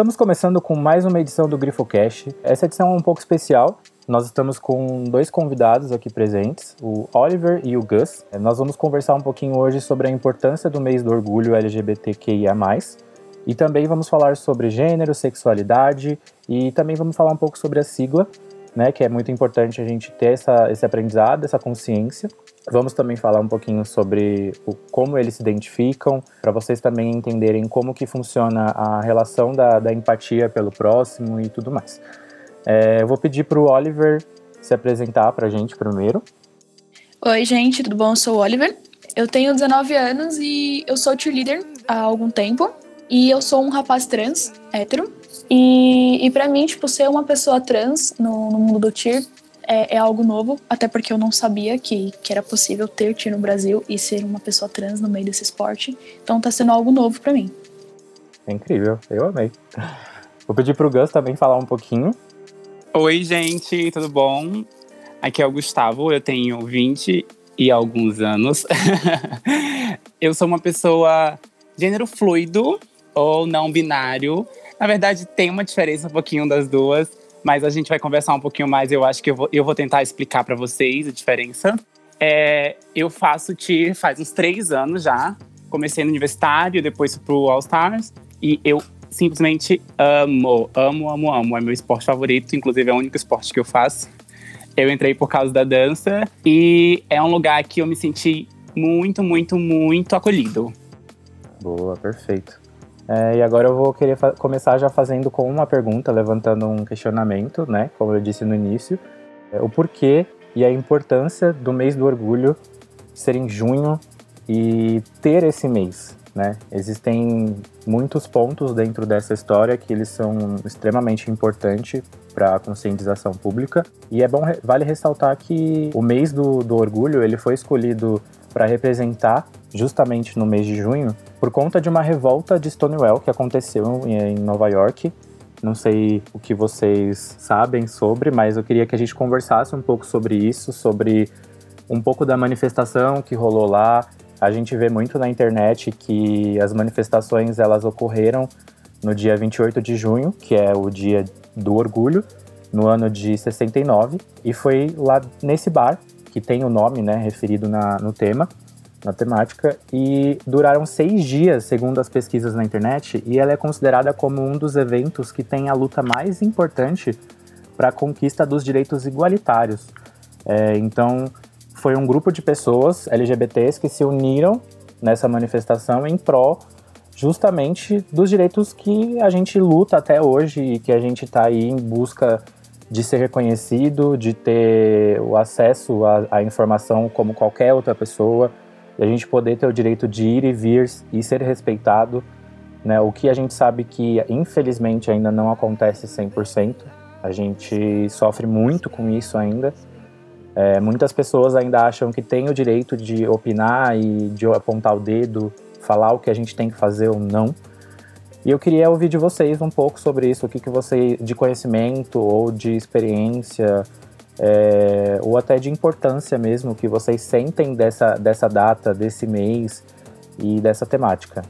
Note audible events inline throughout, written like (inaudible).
Estamos começando com mais uma edição do GrifoCast. Essa edição é um pouco especial. Nós estamos com dois convidados aqui presentes, o Oliver e o Gus. Nós vamos conversar um pouquinho hoje sobre a importância do mês do orgulho LGBTQIA+, e também vamos falar sobre gênero, sexualidade e também vamos falar um pouco sobre a sigla, né, que é muito importante a gente ter essa, esse aprendizado, essa consciência. Vamos também falar um pouquinho sobre o, como eles se identificam, para vocês também entenderem como que funciona a relação da, da empatia pelo próximo e tudo mais. É, eu vou pedir para o Oliver se apresentar para a gente primeiro. Oi, gente, tudo bom? Eu sou o Oliver. Eu tenho 19 anos e eu sou cheerleader há algum tempo. E eu sou um rapaz trans, hétero. E, e para mim, tipo, ser uma pessoa trans no, no mundo do cheer é, é, algo novo, até porque eu não sabia que, que era possível ter tiro no Brasil e ser uma pessoa trans no meio desse esporte. Então tá sendo algo novo para mim. É incrível, eu amei. Vou pedir pro Gus também falar um pouquinho. Oi, gente, tudo bom? Aqui é o Gustavo, eu tenho 20 e alguns anos. (laughs) eu sou uma pessoa gênero fluido ou não binário. Na verdade, tem uma diferença um pouquinho das duas mas a gente vai conversar um pouquinho mais. Eu acho que eu vou, eu vou tentar explicar para vocês a diferença. É, eu faço TIR faz uns três anos já. Comecei no universitário, depois pro All Stars. E eu simplesmente amo, amo, amo, amo. É meu esporte favorito, inclusive é o único esporte que eu faço. Eu entrei por causa da dança e é um lugar que eu me senti muito, muito, muito acolhido. Boa, perfeito. É, e agora eu vou querer começar já fazendo com uma pergunta, levantando um questionamento, né? Como eu disse no início, é, o porquê e a importância do mês do orgulho ser em junho e ter esse mês, né? Existem muitos pontos dentro dessa história que eles são extremamente importantes para a conscientização pública e é bom vale ressaltar que o mês do, do orgulho ele foi escolhido para representar justamente no mês de junho por conta de uma revolta de Stonewall que aconteceu em Nova York. Não sei o que vocês sabem sobre, mas eu queria que a gente conversasse um pouco sobre isso, sobre um pouco da manifestação que rolou lá. A gente vê muito na internet que as manifestações elas ocorreram no dia 28 de junho, que é o dia do orgulho, no ano de 69, e foi lá nesse bar que tem o nome, né, referido na, no tema, na temática, e duraram seis dias, segundo as pesquisas na internet, e ela é considerada como um dos eventos que tem a luta mais importante para a conquista dos direitos igualitários. É, então, foi um grupo de pessoas LGBTs que se uniram nessa manifestação em prol justamente dos direitos que a gente luta até hoje e que a gente está aí em busca de ser reconhecido, de ter o acesso à, informação como qualquer outra pessoa, de a gente poder ter o direito de ir e vir e ser respeitado, né? O que a gente sabe que infelizmente ainda não acontece 100%. A gente sofre muito com isso ainda. É, muitas pessoas ainda acham que tem o direito de opinar e de apontar o dedo, falar o que a gente tem que fazer ou não. E eu queria ouvir de vocês um pouco sobre isso, o que, que você, de conhecimento ou de experiência, é, ou até de importância mesmo, que vocês sentem dessa, dessa data, desse mês e dessa temática.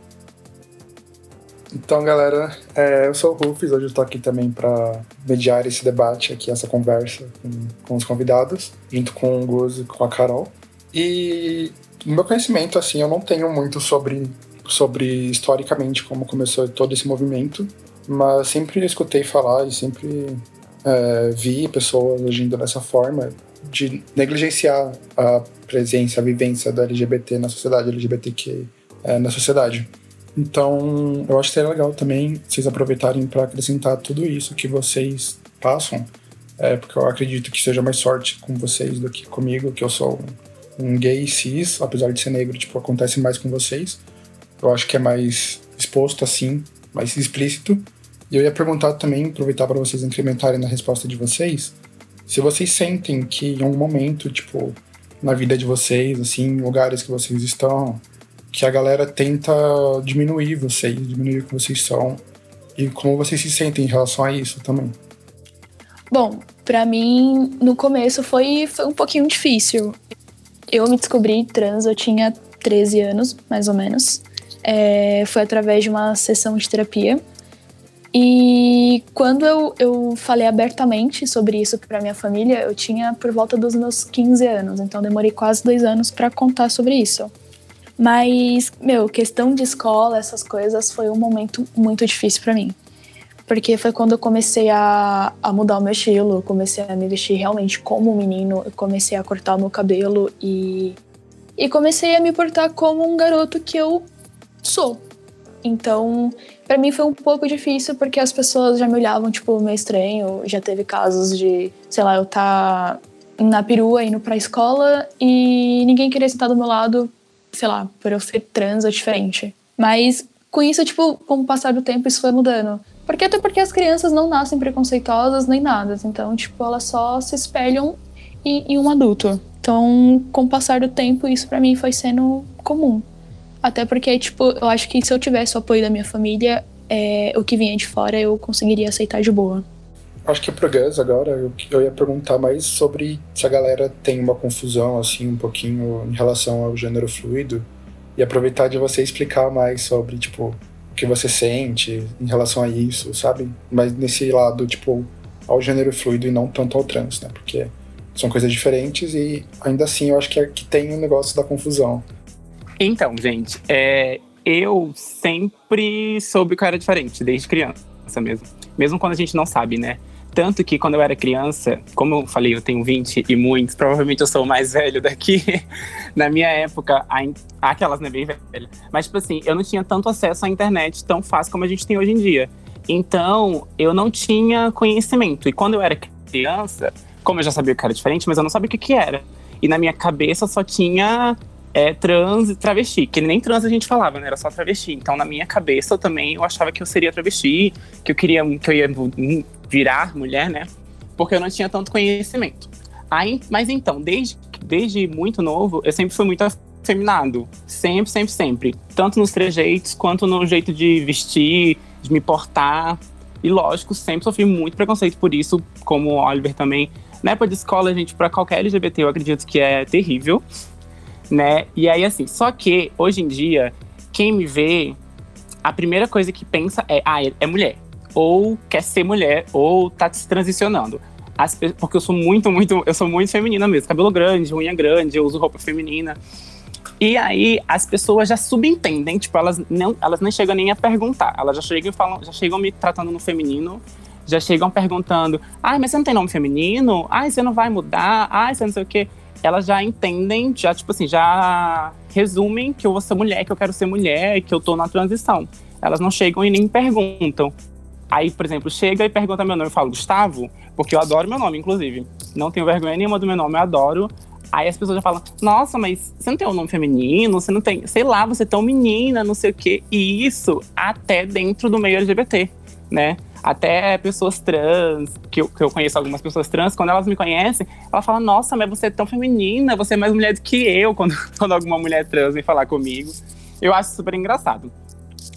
Então, galera, é, eu sou o Rufus, hoje eu estou aqui também para mediar esse debate aqui, essa conversa com, com os convidados, junto com o Guzo e com a Carol. E no meu conhecimento, assim, eu não tenho muito sobre sobre historicamente como começou todo esse movimento, mas sempre escutei falar e sempre é, vi pessoas agindo dessa forma de negligenciar a presença, a vivência da LGBT na sociedade, LGBTQ é, na sociedade. Então, eu acho que seria legal também vocês aproveitarem para acrescentar tudo isso que vocês passam, é, porque eu acredito que seja mais sorte com vocês do que comigo, que eu sou um gay cis, apesar de ser negro, tipo, acontece mais com vocês. Eu acho que é mais exposto assim, mais explícito. E eu ia perguntar também, aproveitar para vocês incrementarem na resposta de vocês, se vocês sentem que em algum momento, tipo, na vida de vocês, assim, lugares que vocês estão, que a galera tenta diminuir vocês, diminuir o que vocês são, e como vocês se sentem em relação a isso também. Bom, para mim, no começo foi, foi um pouquinho difícil. Eu me descobri trans, eu tinha 13 anos, mais ou menos é, foi através de uma sessão de terapia. E quando eu, eu falei abertamente sobre isso para minha família, eu tinha por volta dos meus 15 anos, então demorei quase dois anos para contar sobre isso. Mas, meu, questão de escola, essas coisas, foi um momento muito difícil para mim. Porque foi quando eu comecei a, a mudar o meu estilo, comecei a me vestir realmente como um menino, eu comecei a cortar o meu cabelo e, e comecei a me portar como um garoto que eu sou. Então, para mim foi um pouco difícil porque as pessoas já me olhavam, tipo, meio estranho. Já teve casos de, sei lá, eu tá na perua indo pra escola e ninguém queria sentar do meu lado, sei lá, por eu ser trans ou diferente. Mas com isso, tipo, com o passar do tempo, isso foi mudando. Porque até porque as crianças não nascem preconceituosas nem nada. Então, tipo, elas só se espelham em, em um adulto. Então, com o passar do tempo, isso para mim foi sendo comum. Até porque, tipo, eu acho que se eu tivesse o apoio da minha família, é, o que vinha de fora eu conseguiria aceitar de boa. Acho que pro Gus agora, eu, eu ia perguntar mais sobre se a galera tem uma confusão, assim, um pouquinho em relação ao gênero fluido. E aproveitar de você explicar mais sobre, tipo, o que você sente em relação a isso, sabe? Mas nesse lado, tipo, ao gênero fluido e não tanto ao trans, né? Porque são coisas diferentes e ainda assim eu acho que, é, que tem um negócio da confusão. Então, gente, é, eu sempre soube que eu era diferente, desde criança mesmo. Mesmo quando a gente não sabe, né? Tanto que quando eu era criança, como eu falei, eu tenho 20 e muitos, provavelmente eu sou o mais velho daqui. (laughs) Na minha época, aquelas, né, bem velha. Mas, tipo assim, eu não tinha tanto acesso à internet tão fácil como a gente tem hoje em dia. Então, eu não tinha conhecimento. E quando eu era criança, como eu já sabia que era diferente, mas eu não sabia o que, que era. E na minha cabeça só tinha é, trans e travesti, que nem trans a gente falava, né? Era só travesti. Então, na minha cabeça, eu também eu achava que eu seria travesti, que eu queria que eu ia virar mulher, né? Porque eu não tinha tanto conhecimento. Aí, mas então, desde, desde muito novo, eu sempre fui muito afeminado. Sempre, sempre, sempre. Tanto nos trejeitos, quanto no jeito de vestir, de me portar. E lógico, sempre sofri muito preconceito por isso, como o Oliver também. Na época de escola, gente, para qualquer LGBT, eu acredito que é terrível né? E aí, assim, só que hoje em dia, quem me vê, a primeira coisa que pensa é, ah, é mulher. Ou quer ser mulher, ou tá se transicionando. As, porque eu sou muito, muito, eu sou muito feminina mesmo. Cabelo grande, unha grande, eu uso roupa feminina. E aí as pessoas já subentendem, tipo, elas não, elas nem chegam nem a perguntar. Elas já chegam e falam, já chegam me tratando no feminino, já chegam perguntando: "Ah, mas você não tem nome feminino? Ah, você não vai mudar? Ah, você não sei o quê" elas já entendem, já, tipo assim, já resumem que eu vou ser mulher, que eu quero ser mulher, que eu tô na transição. Elas não chegam e nem perguntam. Aí, por exemplo, chega e pergunta meu nome, eu falo Gustavo, porque eu adoro meu nome, inclusive. Não tenho vergonha nenhuma do meu nome, eu adoro. Aí as pessoas já falam, nossa, mas você não tem um nome feminino, você não tem, sei lá, você é tão menina, não sei o quê. E isso até dentro do meio LGBT, né? Até pessoas trans, que eu, que eu conheço algumas pessoas trans, quando elas me conhecem, ela fala: Nossa, mas você é tão feminina, você é mais mulher do que eu, quando, (laughs) quando alguma mulher trans vem falar comigo. Eu acho super engraçado.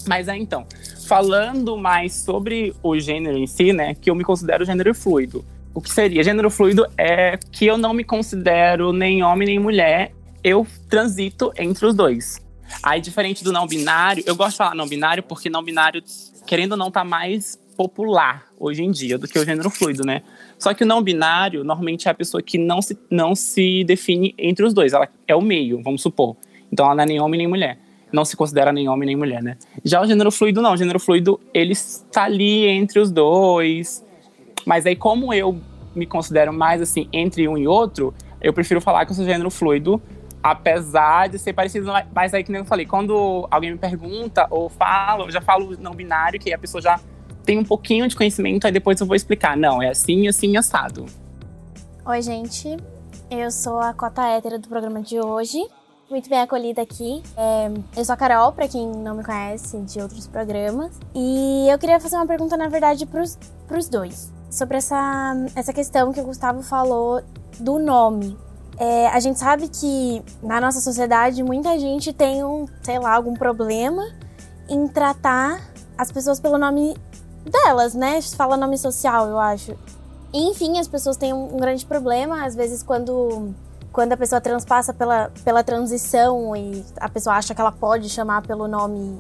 Mas é então, falando mais sobre o gênero em si, né, que eu me considero gênero fluido. O que seria? Gênero fluido é que eu não me considero nem homem nem mulher, eu transito entre os dois. Aí, diferente do não binário, eu gosto de falar não binário porque não binário, querendo ou não, tá mais popular hoje em dia do que o gênero fluido, né? Só que o não binário normalmente é a pessoa que não se, não se define entre os dois, ela é o meio, vamos supor. Então ela não é nem homem nem mulher. Não se considera nem homem nem mulher, né? Já o gênero fluido não, o gênero fluido ele está ali entre os dois. Mas aí como eu me considero mais assim entre um e outro, eu prefiro falar que eu sou gênero fluido, apesar de ser parecido, mas aí que nem eu falei, quando alguém me pergunta ou fala, eu já falo não binário, que a pessoa já tem um pouquinho de conhecimento, aí depois eu vou explicar. Não, é assim, assim, assado. Oi, gente. Eu sou a cota hétera do programa de hoje. Muito bem acolhida aqui. É, eu sou a Carol, para quem não me conhece de outros programas. E eu queria fazer uma pergunta, na verdade, pros, pros dois. Sobre essa, essa questão que o Gustavo falou do nome. É, a gente sabe que na nossa sociedade muita gente tem um, sei lá, algum problema em tratar as pessoas pelo nome delas, né? Fala nome social, eu acho. enfim, as pessoas têm um, grande problema, às vezes, quando quando a pessoa transpassa pela, pela transição e a pessoa acha que ela pode chamar pelo nome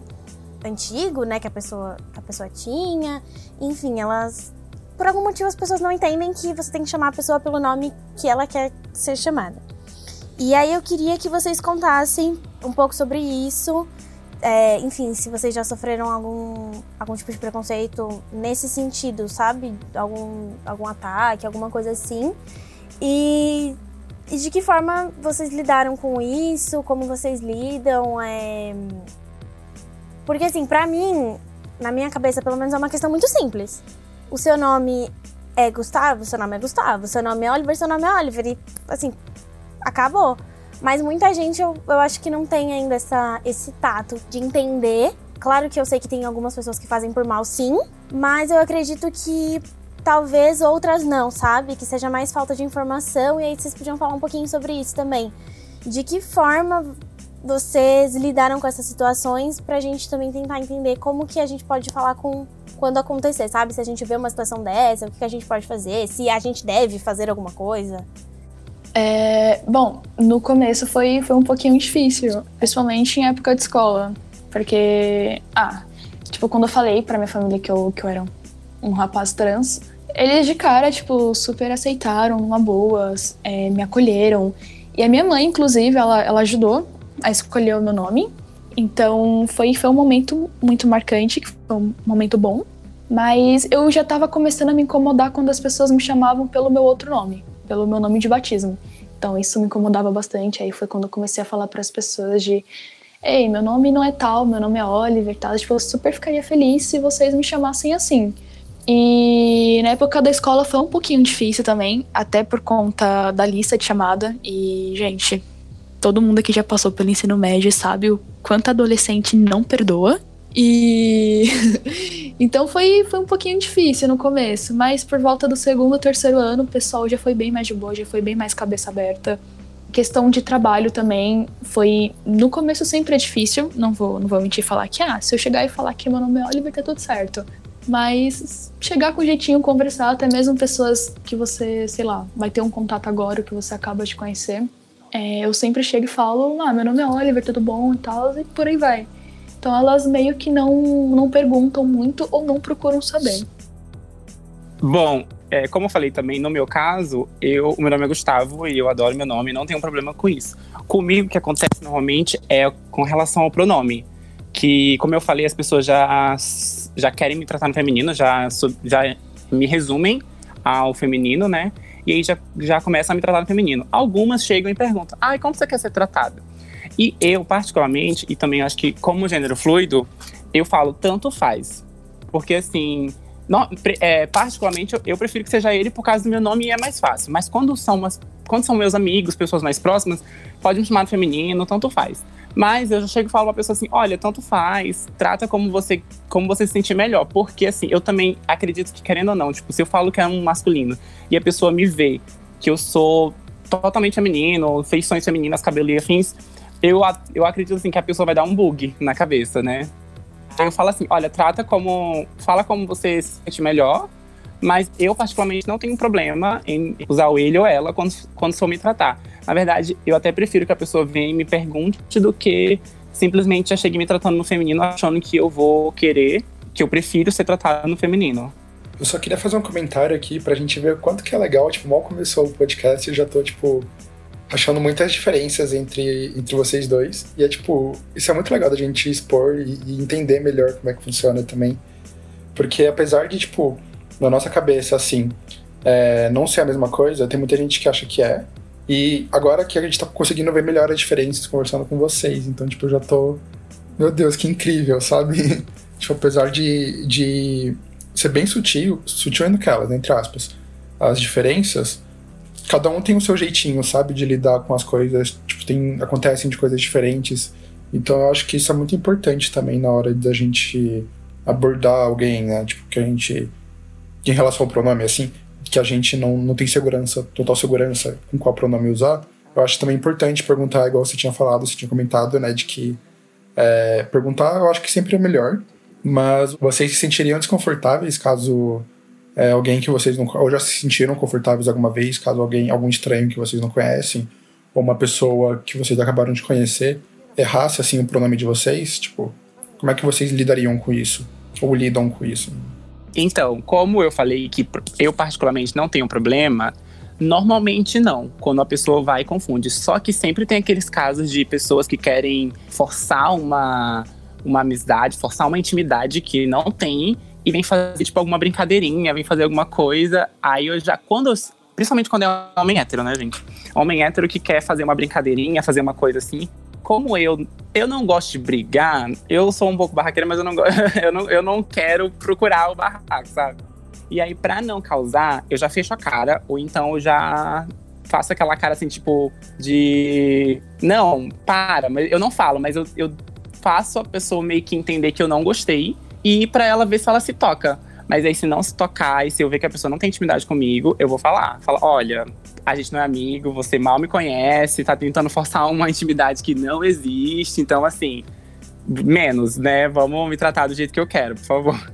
antigo, né, que a pessoa, que a pessoa tinha. Enfim, elas por algum motivo as pessoas não entendem que você tem que chamar a pessoa pelo nome que ela quer ser chamada. E aí eu queria que vocês contassem um pouco sobre isso. É, enfim, se vocês já sofreram algum, algum tipo de preconceito nesse sentido, sabe? Algum, algum ataque, alguma coisa assim. E, e de que forma vocês lidaram com isso? Como vocês lidam? É... Porque, assim, pra mim, na minha cabeça, pelo menos, é uma questão muito simples o seu nome é Gustavo, seu nome é Gustavo, seu nome é Oliver, seu nome é Oliver. E, assim, acabou. Mas muita gente, eu, eu acho que não tem ainda essa, esse tato de entender. Claro que eu sei que tem algumas pessoas que fazem por mal, sim. Mas eu acredito que talvez outras não, sabe? Que seja mais falta de informação. E aí vocês podiam falar um pouquinho sobre isso também. De que forma vocês lidaram com essas situações pra gente também tentar entender como que a gente pode falar com quando acontecer, sabe? Se a gente vê uma situação dessa, o que a gente pode fazer, se a gente deve fazer alguma coisa. É, bom, no começo foi, foi um pouquinho difícil, principalmente em época de escola, porque, ah, tipo, quando eu falei pra minha família que eu, que eu era um rapaz trans, eles de cara, tipo, super aceitaram, uma boa, é, me acolheram. E a minha mãe, inclusive, ela, ela ajudou a escolher o meu nome. Então foi, foi um momento muito marcante, foi um momento bom. Mas eu já estava começando a me incomodar quando as pessoas me chamavam pelo meu outro nome, pelo meu nome de batismo. Então isso me incomodava bastante. Aí foi quando eu comecei a falar para as pessoas de Ei, meu nome não é tal, meu nome é Oliver, tal. Tipo, eu super ficaria feliz se vocês me chamassem assim. E na época da escola foi um pouquinho difícil também, até por conta da lista de chamada. E, gente, todo mundo aqui já passou pelo ensino médio sabe o quanto adolescente não perdoa. E (laughs) então foi, foi um pouquinho difícil no começo, mas por volta do segundo, terceiro ano, o pessoal já foi bem mais de boa, já foi bem mais cabeça aberta. Questão de trabalho também foi no começo sempre é difícil, não vou não vou mentir falar que ah, se eu chegar e falar que meu nome é Oliver tá tudo certo. Mas chegar com jeitinho, conversar, até mesmo pessoas que você, sei lá, vai ter um contato agora que você acaba de conhecer, é, eu sempre chego e falo, ah, meu nome é Oliver, tudo bom e tal, e por aí vai. Então elas meio que não, não perguntam muito ou não procuram saber. Bom, é, como eu falei também, no meu caso, eu, o meu nome é Gustavo e eu adoro meu nome, não tenho problema com isso. Comigo, o que acontece normalmente é com relação ao pronome. Que, como eu falei, as pessoas já, já querem me tratar no feminino, já, já me resumem ao feminino, né? E aí já, já começa a me tratar no feminino. Algumas chegam e perguntam: ai, como você quer ser tratada? E eu, particularmente, e também acho que como gênero fluido, eu falo tanto faz. Porque assim, não, é, particularmente, eu, prefiro que seja ele por causa do meu nome e é mais fácil. Mas quando são, umas, quando são meus amigos, pessoas mais próximas, pode me chamar de feminino, tanto faz. Mas eu já chego e falo pra pessoa assim: olha, tanto faz, trata como você, como você se sentir melhor. Porque assim, eu também acredito que, querendo ou não, tipo, se eu falo que é um masculino e a pessoa me vê que eu sou totalmente feminino, feições femininas, cabelo e afins, eu, eu acredito assim que a pessoa vai dar um bug na cabeça, né? Então eu falo assim: olha, trata como. Fala como você se sente melhor. Mas eu, particularmente, não tenho problema em usar o ele ou ela quando, quando for me tratar. Na verdade, eu até prefiro que a pessoa venha e me pergunte do que simplesmente já chegue me tratando no feminino achando que eu vou querer, que eu prefiro ser tratada no feminino. Eu só queria fazer um comentário aqui pra gente ver quanto que é legal. Tipo, mal começou o podcast, eu já tô, tipo, achando muitas diferenças entre, entre vocês dois. E é, tipo, isso é muito legal da gente expor e, e entender melhor como é que funciona também. Porque apesar de, tipo, na nossa cabeça, assim, é, não ser a mesma coisa, tem muita gente que acha que é. E agora que a gente tá conseguindo ver melhor as diferenças conversando com vocês, então, tipo, eu já tô. Meu Deus, que incrível, sabe? (laughs) tipo, apesar de, de ser bem sutil, sutil é naquelas, entre aspas, as diferenças, cada um tem o seu jeitinho, sabe, de lidar com as coisas, tipo, tem, acontecem de coisas diferentes. Então eu acho que isso é muito importante também na hora da gente abordar alguém, né? Tipo, que a gente. Em relação ao pronome, assim, que a gente não, não tem segurança, total segurança com qual pronome usar, eu acho também importante perguntar, igual você tinha falado, você tinha comentado, né, de que é, perguntar eu acho que sempre é melhor, mas vocês se sentiriam desconfortáveis caso é, alguém que vocês não ou já se sentiram confortáveis alguma vez, caso alguém algum estranho que vocês não conhecem ou uma pessoa que vocês acabaram de conhecer errasse assim o pronome de vocês, tipo, Como é que vocês lidariam com isso? Ou lidam com isso? Então, como eu falei que eu particularmente não tenho problema, normalmente não, quando a pessoa vai e confunde. Só que sempre tem aqueles casos de pessoas que querem forçar uma, uma amizade, forçar uma intimidade que não tem e vem fazer, tipo, alguma brincadeirinha, vem fazer alguma coisa. Aí eu já, quando eu, Principalmente quando é homem hétero, né, gente? Homem hétero que quer fazer uma brincadeirinha, fazer uma coisa assim. Como eu, eu não gosto de brigar, eu sou um pouco barraqueira, mas eu não, (laughs) eu não, eu não quero procurar o barraco, sabe? E aí, pra não causar, eu já fecho a cara, ou então eu já faço aquela cara assim, tipo, de. Não, para, mas eu não falo, mas eu, eu faço a pessoa meio que entender que eu não gostei e para ela ver se ela se toca. Mas aí, se não se tocar e se eu ver que a pessoa não tem intimidade comigo, eu vou falar. Fala, olha, a gente não é amigo, você mal me conhece, tá tentando forçar uma intimidade que não existe. Então, assim, menos, né? Vamos me tratar do jeito que eu quero, por favor.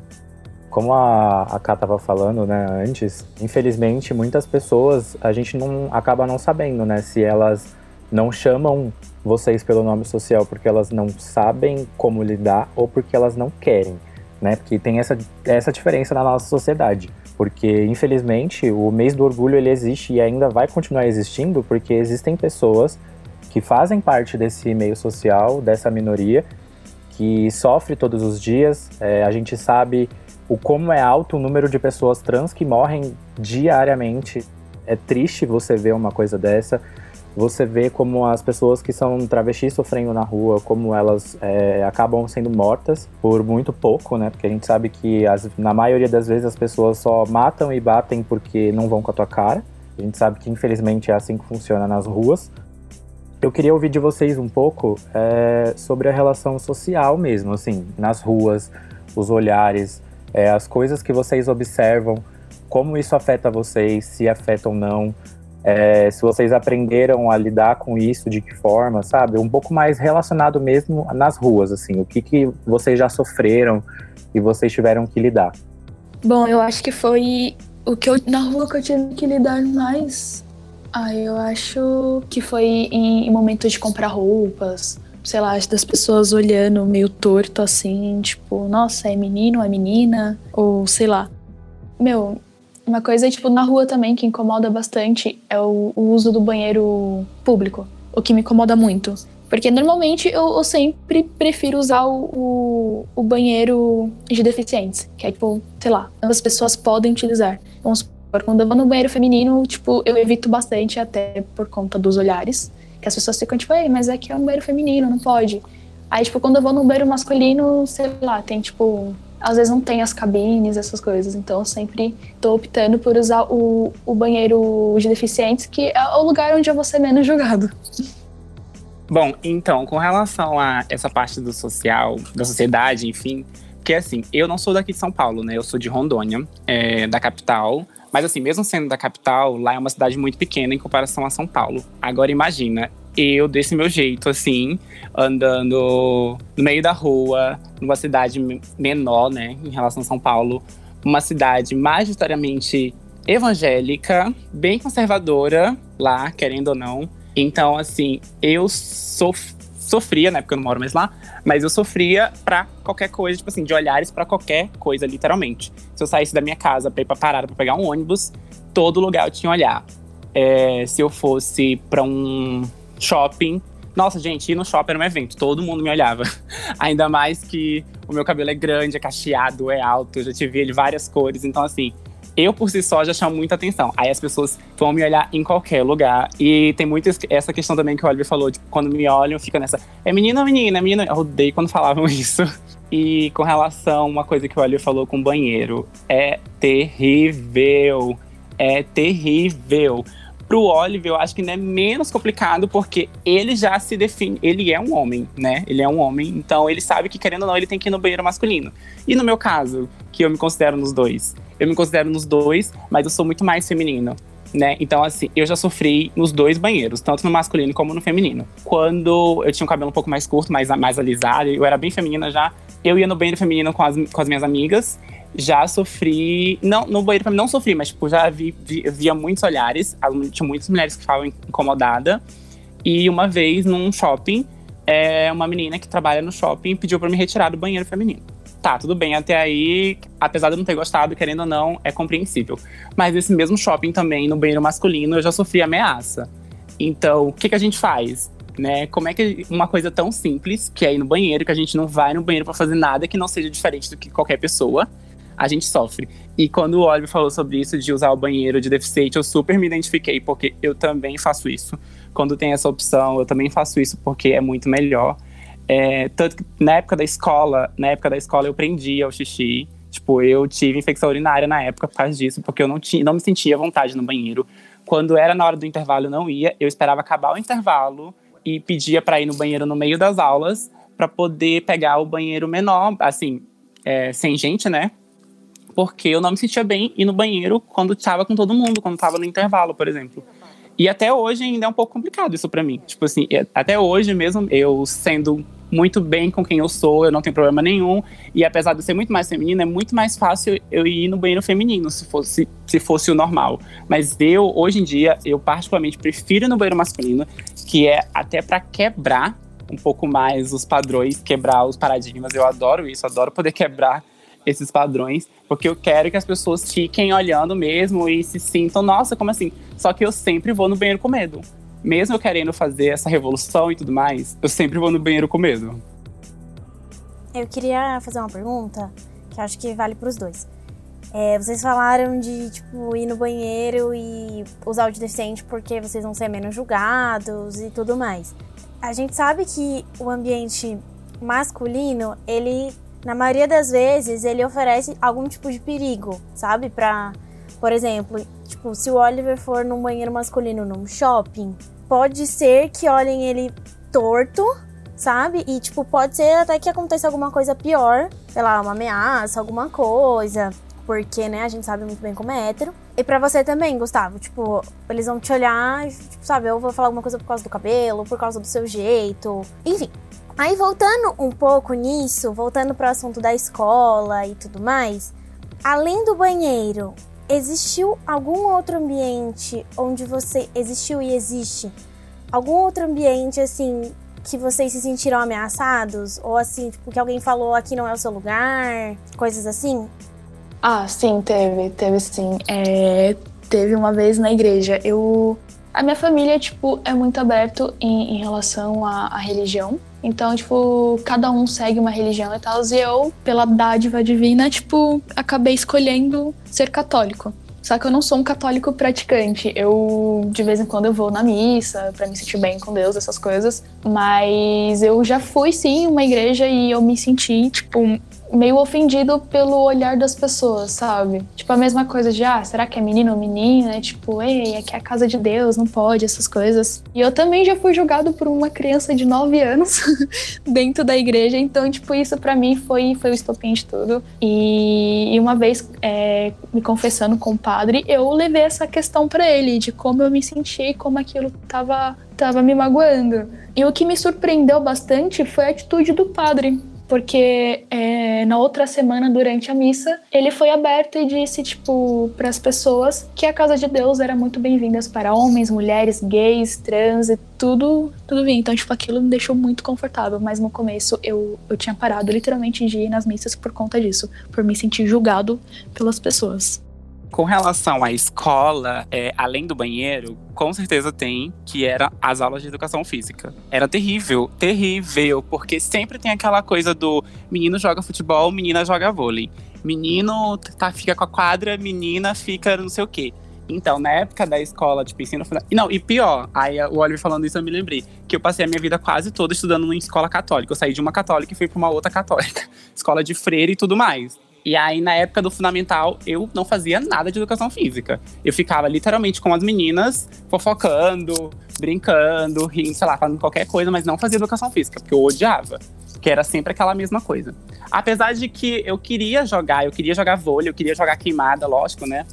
Como a, a Ká tava falando, né, antes, infelizmente, muitas pessoas, a gente não acaba não sabendo, né, se elas não chamam vocês pelo nome social porque elas não sabem como lidar ou porque elas não querem né? Porque tem essa, essa diferença na nossa sociedade. Porque, infelizmente, o mês do orgulho ele existe e ainda vai continuar existindo porque existem pessoas que fazem parte desse meio social, dessa minoria, que sofre todos os dias. É, a gente sabe o como é alto o número de pessoas trans que morrem diariamente. É triste você ver uma coisa dessa você vê como as pessoas que são travestis sofrendo na rua, como elas é, acabam sendo mortas por muito pouco, né? Porque a gente sabe que as, na maioria das vezes as pessoas só matam e batem porque não vão com a tua cara. A gente sabe que infelizmente é assim que funciona nas ruas. Eu queria ouvir de vocês um pouco é, sobre a relação social mesmo, assim, nas ruas, os olhares, é, as coisas que vocês observam, como isso afeta vocês, se afeta ou não. É, se vocês aprenderam a lidar com isso, de que forma, sabe? Um pouco mais relacionado mesmo nas ruas, assim. O que, que vocês já sofreram e vocês tiveram que lidar? Bom, eu acho que foi o que eu, na rua que eu tive que lidar mais. Ah, eu acho que foi em, em momentos de comprar roupas, sei lá, das pessoas olhando meio torto assim, tipo, nossa, é menino, é menina, ou sei lá. Meu, uma coisa, tipo, na rua também que incomoda bastante é o, o uso do banheiro público. O que me incomoda muito. Porque normalmente eu, eu sempre prefiro usar o, o, o, banheiro de deficientes. Que é tipo, sei lá, as pessoas podem utilizar. Vamos supor, quando eu vou no banheiro feminino, tipo, eu evito bastante, até por conta dos olhares. Que as pessoas ficam tipo, ei, mas aqui é um banheiro feminino, não pode. Aí, tipo, quando eu vou no banheiro masculino, sei lá, tem tipo às vezes não tem as cabines, essas coisas. Então eu sempre tô optando por usar o, o banheiro de deficientes, que é o lugar onde eu vou ser menos julgado. Bom, então, com relação a essa parte do social, da sociedade, enfim, porque assim, eu não sou daqui de São Paulo, né? Eu sou de Rondônia, é, da capital. Mas assim, mesmo sendo da capital, lá é uma cidade muito pequena em comparação a São Paulo. Agora imagina, eu desse meu jeito, assim, andando no meio da rua, numa cidade menor, né, em relação a São Paulo, uma cidade majoritariamente evangélica, bem conservadora lá, querendo ou não. Então, assim, eu sof sofria, né, porque eu não moro mais lá, mas eu sofria pra qualquer coisa, tipo assim, de olhares para qualquer coisa, literalmente. Se eu saísse da minha casa pra ir pra parada pra pegar um ônibus, todo lugar eu tinha olhar. É, se eu fosse para um shopping. Nossa, gente, ir no shopping era um evento, todo mundo me olhava. (laughs) Ainda mais que o meu cabelo é grande, é cacheado, é alto, eu já tive ele várias cores, então assim, eu por si só já chamo muita atenção. Aí as pessoas vão me olhar em qualquer lugar. E tem muito essa questão também que o Oliver falou, tipo, quando me olham, fica nessa, é menina ou menina? É menina? Eu odeio quando falavam (laughs) isso. E com relação a uma coisa que o Oliver falou com o banheiro, é terrível. É terrível. Pro Oliver, eu acho que ainda é menos complicado, porque ele já se define. Ele é um homem, né? Ele é um homem, então ele sabe que, querendo ou não, ele tem que ir no banheiro masculino. E no meu caso, que eu me considero nos dois, eu me considero nos dois, mas eu sou muito mais feminino. Né? Então, assim, eu já sofri nos dois banheiros, tanto no masculino como no feminino. Quando eu tinha um cabelo um pouco mais curto, mais, mais alisado, eu era bem feminina já, eu ia no banheiro feminino com as, com as minhas amigas já sofri. Não, no banheiro pra mim não sofri, mas tipo, já vi, vi, via muitos olhares. Tinha muitas mulheres que ficavam incomodadas. E uma vez num shopping, é uma menina que trabalha no shopping pediu para me retirar do banheiro feminino. Tá, tudo bem, até aí, apesar de eu não ter gostado, querendo ou não, é compreensível. Mas esse mesmo shopping também, no banheiro masculino, eu já sofri ameaça. Então, o que, que a gente faz? Né? Como é que uma coisa tão simples, que é ir no banheiro, que a gente não vai no banheiro para fazer nada que não seja diferente do que qualquer pessoa, a gente sofre. E quando o Oliver falou sobre isso, de usar o banheiro de deficiente, eu super me identifiquei, porque eu também faço isso. Quando tem essa opção, eu também faço isso, porque é muito melhor. É, tanto que na época da escola, na época da escola eu prendia o xixi. Tipo, eu tive infecção urinária na época por causa disso, porque eu não, tinha, não me sentia vontade no banheiro. Quando era na hora do intervalo, eu não ia. Eu esperava acabar o intervalo e pedia para ir no banheiro no meio das aulas para poder pegar o banheiro menor, assim, é, sem gente, né? Porque eu não me sentia bem ir no banheiro quando estava com todo mundo, quando estava no intervalo, por exemplo. E até hoje ainda é um pouco complicado isso para mim. Tipo assim, é, até hoje mesmo, eu sendo muito bem com quem eu sou, eu não tenho problema nenhum. E apesar de ser muito mais feminino, é muito mais fácil eu ir no banheiro feminino, se fosse, se fosse o normal. Mas eu, hoje em dia, eu particularmente prefiro ir no banheiro masculino, que é até para quebrar um pouco mais os padrões, quebrar os paradigmas. Eu adoro isso, adoro poder quebrar esses padrões, porque eu quero que as pessoas fiquem olhando mesmo e se sintam, nossa, como assim? Só que eu sempre vou no banheiro com medo mesmo eu querendo fazer essa revolução e tudo mais, eu sempre vou no banheiro com medo. Eu queria fazer uma pergunta que acho que vale para os dois. É, vocês falaram de tipo ir no banheiro e usar o de deficiente porque vocês vão ser menos julgados e tudo mais. A gente sabe que o ambiente masculino, ele na maioria das vezes ele oferece algum tipo de perigo, sabe? Para, por exemplo, Tipo, se o Oliver for num banheiro masculino num shopping, pode ser que olhem ele torto, sabe? E, tipo, pode ser até que aconteça alguma coisa pior, sei lá, uma ameaça, alguma coisa. Porque, né, a gente sabe muito bem como é hétero. E pra você também, Gustavo, tipo, eles vão te olhar tipo, sabe, eu vou falar alguma coisa por causa do cabelo, por causa do seu jeito. Enfim. Aí, voltando um pouco nisso, voltando pro assunto da escola e tudo mais, além do banheiro, existiu algum outro ambiente onde você existiu e existe algum outro ambiente assim que vocês se sentiram ameaçados? Ou assim tipo que alguém falou aqui não é o seu lugar coisas assim? Ah sim teve teve sim. É, teve uma vez na igreja. Eu a minha família tipo é muito aberto em, em relação à, à religião então, tipo, cada um segue uma religião e tal. E eu, pela dádiva divina, tipo, acabei escolhendo ser católico. Só que eu não sou um católico praticante. Eu, de vez em quando, eu vou na missa para me sentir bem com Deus, essas coisas. Mas eu já fui, sim, uma igreja e eu me senti, tipo, meio ofendido pelo olhar das pessoas, sabe? Tipo, a mesma coisa de, ah, será que é menino ou menina? Tipo, ei, aqui é a casa de Deus, não pode, essas coisas. E eu também já fui julgado por uma criança de 9 anos (laughs) dentro da igreja, então, tipo, isso para mim foi, foi o estopim de tudo. E, e uma vez é, me confessando com o padre, eu levei essa questão para ele, de como eu me senti, como aquilo tava, tava me magoando. E o que me surpreendeu bastante foi a atitude do padre porque é, na outra semana, durante a missa, ele foi aberto e disse, tipo, para as pessoas que a casa de Deus era muito bem-vinda para homens, mulheres, gays, trans e tudo, tudo bem. Então, tipo, aquilo me deixou muito confortável, mas no começo eu, eu tinha parado literalmente de ir nas missas por conta disso, por me sentir julgado pelas pessoas. Com relação à escola, é, além do banheiro, com certeza tem, que era as aulas de educação física. Era terrível, terrível, porque sempre tem aquela coisa do menino joga futebol, menina joga vôlei. Menino tá, fica com a quadra, menina fica não sei o quê. Então, na época da escola, tipo, ensino Não, e pior, aí o Oliver falando isso, eu me lembrei. Que eu passei a minha vida quase toda estudando numa escola católica. Eu saí de uma católica e fui pra uma outra católica. (laughs) Escola de freira e tudo mais. E aí, na época do fundamental, eu não fazia nada de educação física. Eu ficava literalmente com as meninas, fofocando, brincando, rindo, sei lá, fazendo qualquer coisa, mas não fazia educação física, porque eu odiava. Que era sempre aquela mesma coisa. Apesar de que eu queria jogar, eu queria jogar vôlei, eu queria jogar queimada, lógico, né?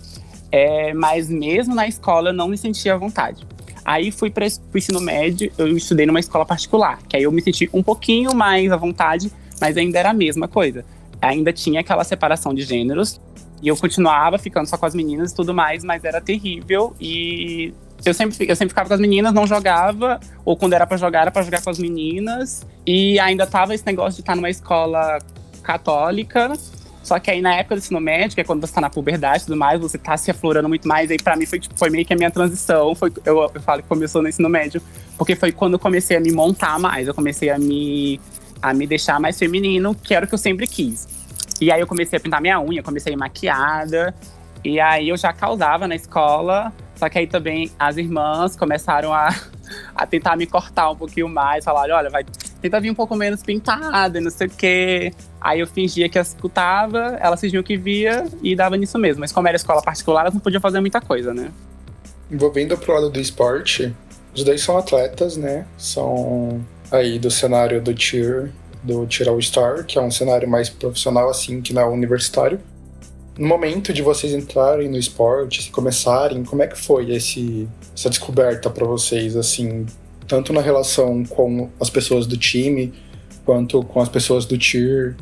É, mas mesmo na escola eu não me sentia à vontade. Aí fui para o ensino médio, eu estudei numa escola particular, que aí eu me senti um pouquinho mais à vontade, mas ainda era a mesma coisa ainda tinha aquela separação de gêneros. E eu continuava ficando só com as meninas e tudo mais, mas era terrível. E eu sempre, eu sempre ficava com as meninas, não jogava, ou quando era para jogar, era pra jogar com as meninas. E ainda tava esse negócio de estar numa escola católica. Só que aí na época do ensino médio, que é quando você tá na puberdade e tudo mais, você tá se aflorando muito mais. Aí pra mim foi, tipo, foi meio que a minha transição. Foi, eu, eu falo que começou no ensino médio. Porque foi quando eu comecei a me montar mais. Eu comecei a me, a me deixar mais feminino, que era o que eu sempre quis. E aí eu comecei a pintar minha unha, comecei a ir maquiada. E aí eu já causava na escola. Só que aí também as irmãs começaram a, (laughs) a tentar me cortar um pouquinho mais. Falaram, olha, vai, tenta vir um pouco menos pintada, não sei o quê. Aí eu fingia que escutava, elas fingiam que via e dava nisso mesmo. Mas como era escola particular, elas não podiam fazer muita coisa, né? Envolvendo pro lado do esporte, os dois são atletas, né? São aí do cenário do Tier, do Tier All Star, que é um cenário mais profissional, assim, que não é universitário no momento de vocês entrarem no esporte, começarem, como é que foi esse, essa descoberta para vocês, assim, tanto na relação com as pessoas do time, quanto com as pessoas do tier,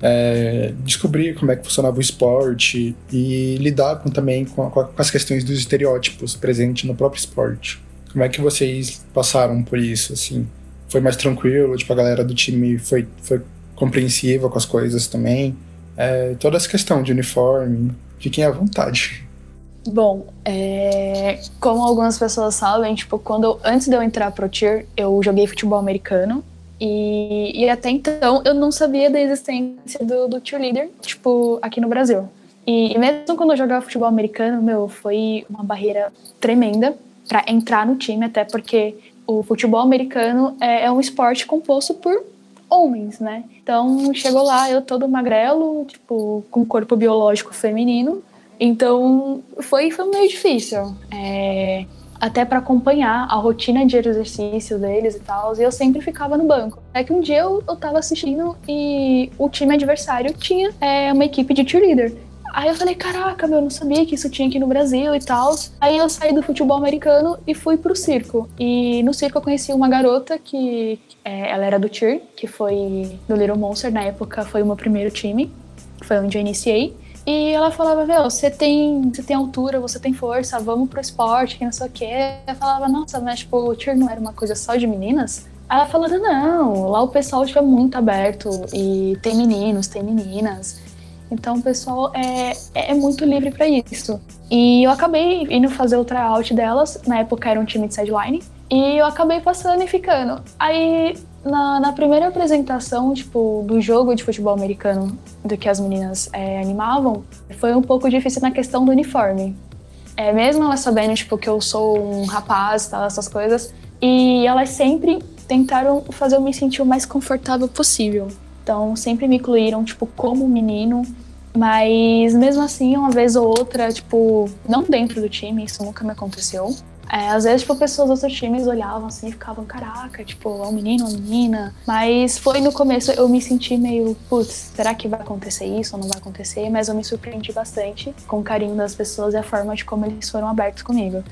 é, descobrir como é que funcionava o esporte e lidar com, também com, com, as questões dos estereótipos presentes no próprio esporte. Como é que vocês passaram por isso, assim? Foi mais tranquilo? Tipo, a galera do time foi, foi compreensiva com as coisas também? é, toda essa questão de uniforme, fiquem à vontade. Bom, é, como algumas pessoas sabem, tipo, quando antes de eu entrar pro tier, eu joguei futebol americano e, e até então eu não sabia da existência do, do cheerleader, tipo, aqui no Brasil. E, e mesmo quando eu jogava futebol americano, meu, foi uma barreira tremenda para entrar no time, até porque o futebol americano é, é um esporte composto por homens, né? Então chegou lá, eu todo magrelo, tipo, com corpo biológico feminino. Então foi, foi meio difícil. É, até para acompanhar a rotina de exercício deles e tal. E eu sempre ficava no banco. É que um dia eu, eu tava assistindo e o time adversário tinha é, uma equipe de cheerleader. Aí eu falei, caraca, meu, eu não sabia que isso tinha aqui no Brasil e tal. Aí eu saí do futebol americano e fui pro circo. E no circo eu conheci uma garota que é, ela era do cheer, que foi do Little Monster, na época foi o meu primeiro time, foi onde eu iniciei. E ela falava, meu, você tem, você tem altura, você tem força, vamos pro esporte, que não sei o quê. Eu falava, nossa, mas tipo, o cheer não era uma coisa só de meninas? Ela falou, não, lá o pessoal tipo, muito aberto e tem meninos, tem meninas. Então o pessoal é, é muito livre para isso. E eu acabei indo fazer o tryout delas, na época era um time de sideline, e eu acabei passando e ficando. Aí na, na, primeira apresentação, tipo, do jogo de futebol americano do que as meninas é, animavam, foi um pouco difícil na questão do uniforme. É, mesmo elas sabendo, tipo, que eu sou um rapaz, tal, essas coisas, e elas sempre tentaram fazer eu me sentir o mais confortável possível. Então, sempre me incluíram, tipo, como menino. Mas, mesmo assim, uma vez ou outra, tipo, não dentro do time, isso nunca me aconteceu. É, às vezes, tipo, pessoas dos outros times olhavam assim e ficavam, caraca, tipo, é um menino, uma menina. Mas foi no começo eu me senti meio, putz, será que vai acontecer isso ou não vai acontecer? Mas eu me surpreendi bastante com o carinho das pessoas e a forma de como eles foram abertos comigo.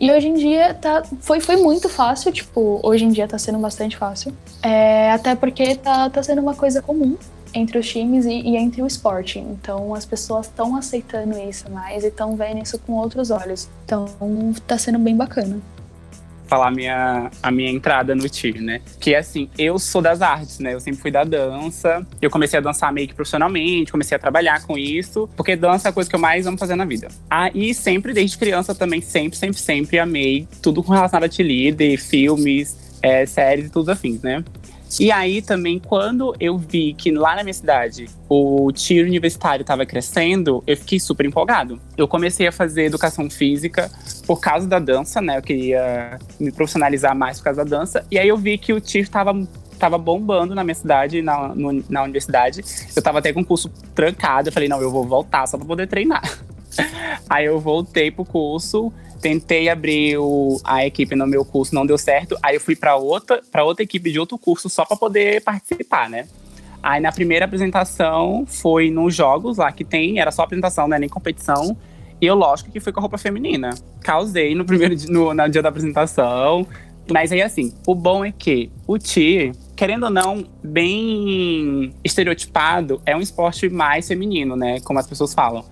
E hoje em dia tá, foi, foi muito fácil, tipo, hoje em dia tá sendo bastante fácil. É, até porque tá, tá sendo uma coisa comum entre os times e, e entre o esporte. Então as pessoas estão aceitando isso mais e estão vendo isso com outros olhos. Então tá sendo bem bacana falar minha, a minha entrada no TIR, né? Que é assim, eu sou das artes, né? Eu sempre fui da dança. Eu comecei a dançar meio que profissionalmente, comecei a trabalhar com isso, porque dança é a coisa que eu mais amo fazer na vida. E sempre, desde criança também, sempre, sempre, sempre amei tudo com relação a líder, filmes, é, séries e tudo afins, né? E aí também, quando eu vi que lá na minha cidade o tiro universitário estava crescendo, eu fiquei super empolgado. Eu comecei a fazer educação física por causa da dança, né? Eu queria me profissionalizar mais por causa da dança. E aí eu vi que o tiro estava tava bombando na minha cidade, na, no, na universidade. Eu tava até com o curso trancado. Eu falei, não, eu vou voltar só pra poder treinar. (laughs) Aí eu voltei pro curso, tentei abrir o, a equipe no meu curso, não deu certo. Aí eu fui para outra, para outra equipe de outro curso só para poder participar, né? Aí na primeira apresentação foi nos jogos lá que tem, era só apresentação, né, nem competição. E eu, lógico, que fui com a roupa feminina. Causei no primeiro no, no dia da apresentação. Mas aí, assim, o bom é que o TI, querendo ou não, bem estereotipado, é um esporte mais feminino, né? Como as pessoas falam.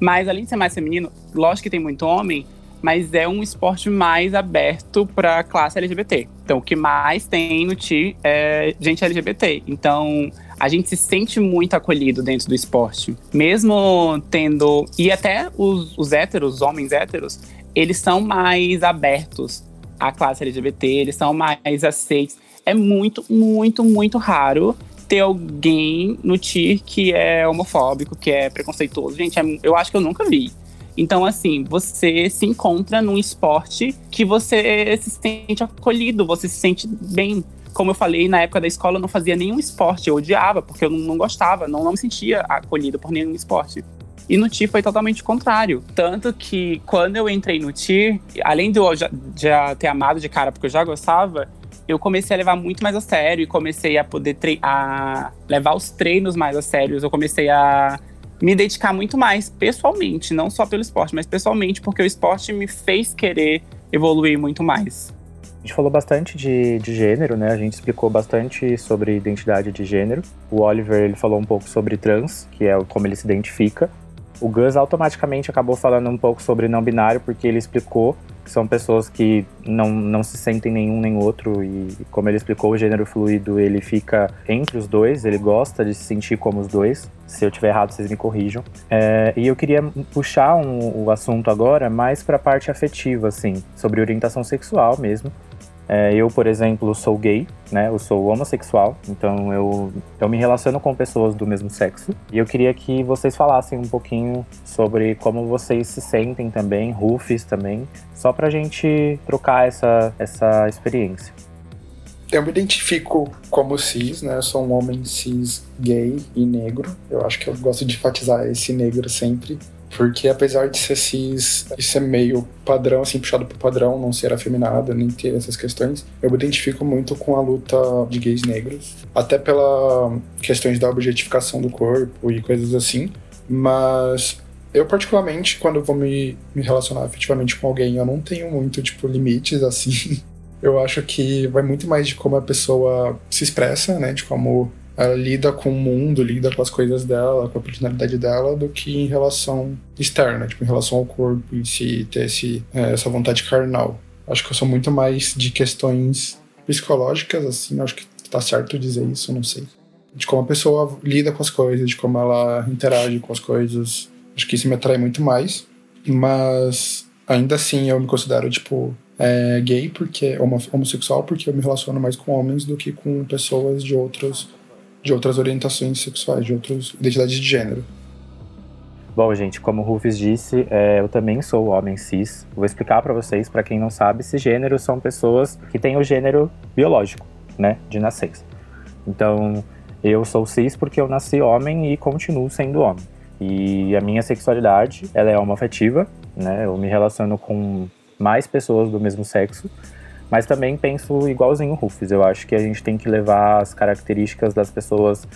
Mas além de ser mais feminino, lógico que tem muito homem, mas é um esporte mais aberto para a classe LGBT. Então, o que mais tem no TI é gente LGBT. Então, a gente se sente muito acolhido dentro do esporte. Mesmo tendo. E até os, os héteros, os homens héteros, eles são mais abertos à classe LGBT, eles são mais aceitos. É muito, muito, muito raro ter alguém no TIR que é homofóbico, que é preconceituoso. Gente, é, eu acho que eu nunca vi. Então, assim, você se encontra num esporte que você se sente acolhido, você se sente bem. Como eu falei, na época da escola eu não fazia nenhum esporte, eu odiava, porque eu não, gostava, não, não me sentia acolhido por nenhum esporte. E no TIR foi totalmente o contrário. Tanto que quando eu entrei no TIR, além de eu já, já ter amado de cara, porque eu já gostava, eu comecei a levar muito mais a sério e comecei a poder a levar os treinos mais a sério. Eu comecei a me dedicar muito mais pessoalmente, não só pelo esporte, mas pessoalmente, porque o esporte me fez querer evoluir muito mais. A gente falou bastante de, de gênero, né? A gente explicou bastante sobre identidade de gênero. O Oliver ele falou um pouco sobre trans, que é como ele se identifica. O Gus automaticamente acabou falando um pouco sobre não binário, porque ele explicou são pessoas que não, não se sentem nenhum nem outro e como ele explicou o gênero fluido ele fica entre os dois ele gosta de se sentir como os dois. Se eu tiver errado vocês me corrijam. É, e eu queria puxar um, o assunto agora mais para a parte afetiva assim sobre orientação sexual mesmo é, eu, por exemplo, sou gay, né? Eu sou homossexual, então eu, eu me relaciono com pessoas do mesmo sexo. E eu queria que vocês falassem um pouquinho sobre como vocês se sentem também, Rufis também, só pra gente trocar essa, essa experiência. Eu me identifico como cis, né? Eu sou um homem cis gay e negro. Eu acho que eu gosto de enfatizar esse negro sempre. Porque apesar de ser cis ser meio padrão, assim, puxado pro padrão, não ser afeminada, nem ter essas questões, eu me identifico muito com a luta de gays negros. Até pela questões da objetificação do corpo e coisas assim. Mas eu, particularmente, quando vou me, me relacionar efetivamente com alguém, eu não tenho muito, tipo, limites, assim. (laughs) Eu acho que vai muito mais de como a pessoa se expressa, né? De como ela lida com o mundo, lida com as coisas dela, com a personalidade dela, do que em relação externa, tipo, em relação ao corpo em si, ter esse, é, essa vontade carnal. Acho que eu sou muito mais de questões psicológicas, assim, acho que tá certo dizer isso, não sei. De como a pessoa lida com as coisas, de como ela interage com as coisas. Acho que isso me atrai muito mais. Mas ainda assim eu me considero, tipo, é, gay, porque homossexual, porque eu me relaciono mais com homens do que com pessoas de outros de outras orientações sexuais, de outras identidades de gênero. Bom, gente, como o Rufus disse, é, eu também sou homem cis. Vou explicar para vocês, para quem não sabe, cisgêneros são pessoas que têm o gênero biológico, né, de nascença. Então, eu sou cis porque eu nasci homem e continuo sendo homem. E a minha sexualidade, ela é homoafetiva, né? Eu me relaciono com mais pessoas do mesmo sexo mas também penso igualzinho o Rufus. Eu acho que a gente tem que levar as características das pessoas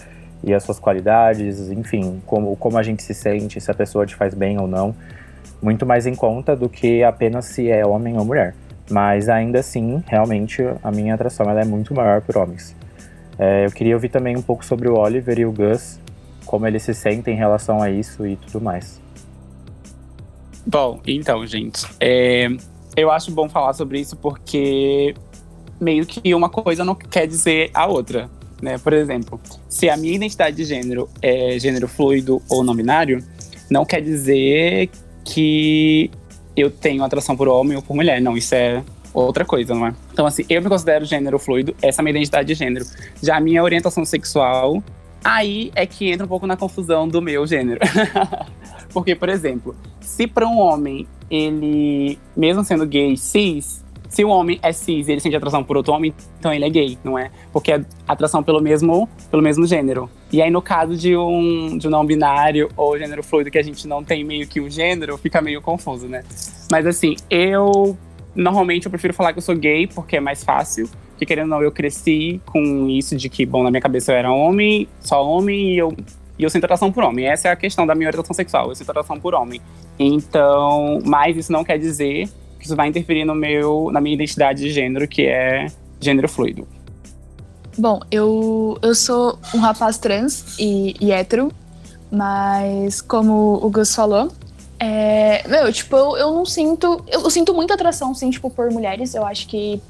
e as suas qualidades, enfim, como, como a gente se sente, se a pessoa te faz bem ou não, muito mais em conta do que apenas se é homem ou mulher. Mas ainda assim, realmente, a minha atração ela é muito maior por homens. É, eu queria ouvir também um pouco sobre o Oliver e o Gus, como eles se sentem em relação a isso e tudo mais. Bom, então, gente, é, eu acho bom falar sobre isso porque meio que uma coisa não quer dizer a outra. Né? Por exemplo, se a minha identidade de gênero é gênero fluido ou não binário, não quer dizer que eu tenho atração por homem ou por mulher. Não, isso é outra coisa, não é? Então, assim, eu me considero gênero fluido, essa é a minha identidade de gênero. Já a minha orientação sexual, aí é que entra um pouco na confusão do meu gênero. (laughs) Porque, por exemplo, se para um homem ele, mesmo sendo gay cis, se o homem é cis e ele sente atração por outro homem, então ele é gay, não é? Porque é atração pelo mesmo, pelo mesmo gênero. E aí, no caso de um, de um não binário ou gênero fluido, que a gente não tem meio que um gênero, fica meio confuso, né? Mas assim, eu normalmente eu prefiro falar que eu sou gay porque é mais fácil. Porque querendo ou não, eu cresci com isso de que, bom, na minha cabeça eu era homem, só homem, e eu e eu sinto atração por homem. Essa é a questão da minha orientação sexual. Eu sinto atração por homem. Então, mas isso não quer dizer que isso vai interferir no meu, na minha identidade de gênero, que é gênero fluido. Bom, eu, eu sou um rapaz trans e, e hétero, mas como o Gus falou, É, meu, tipo, eu, eu não sinto. Eu, eu, sinto muita atração, sim, tipo, por mulheres. Eu acho que,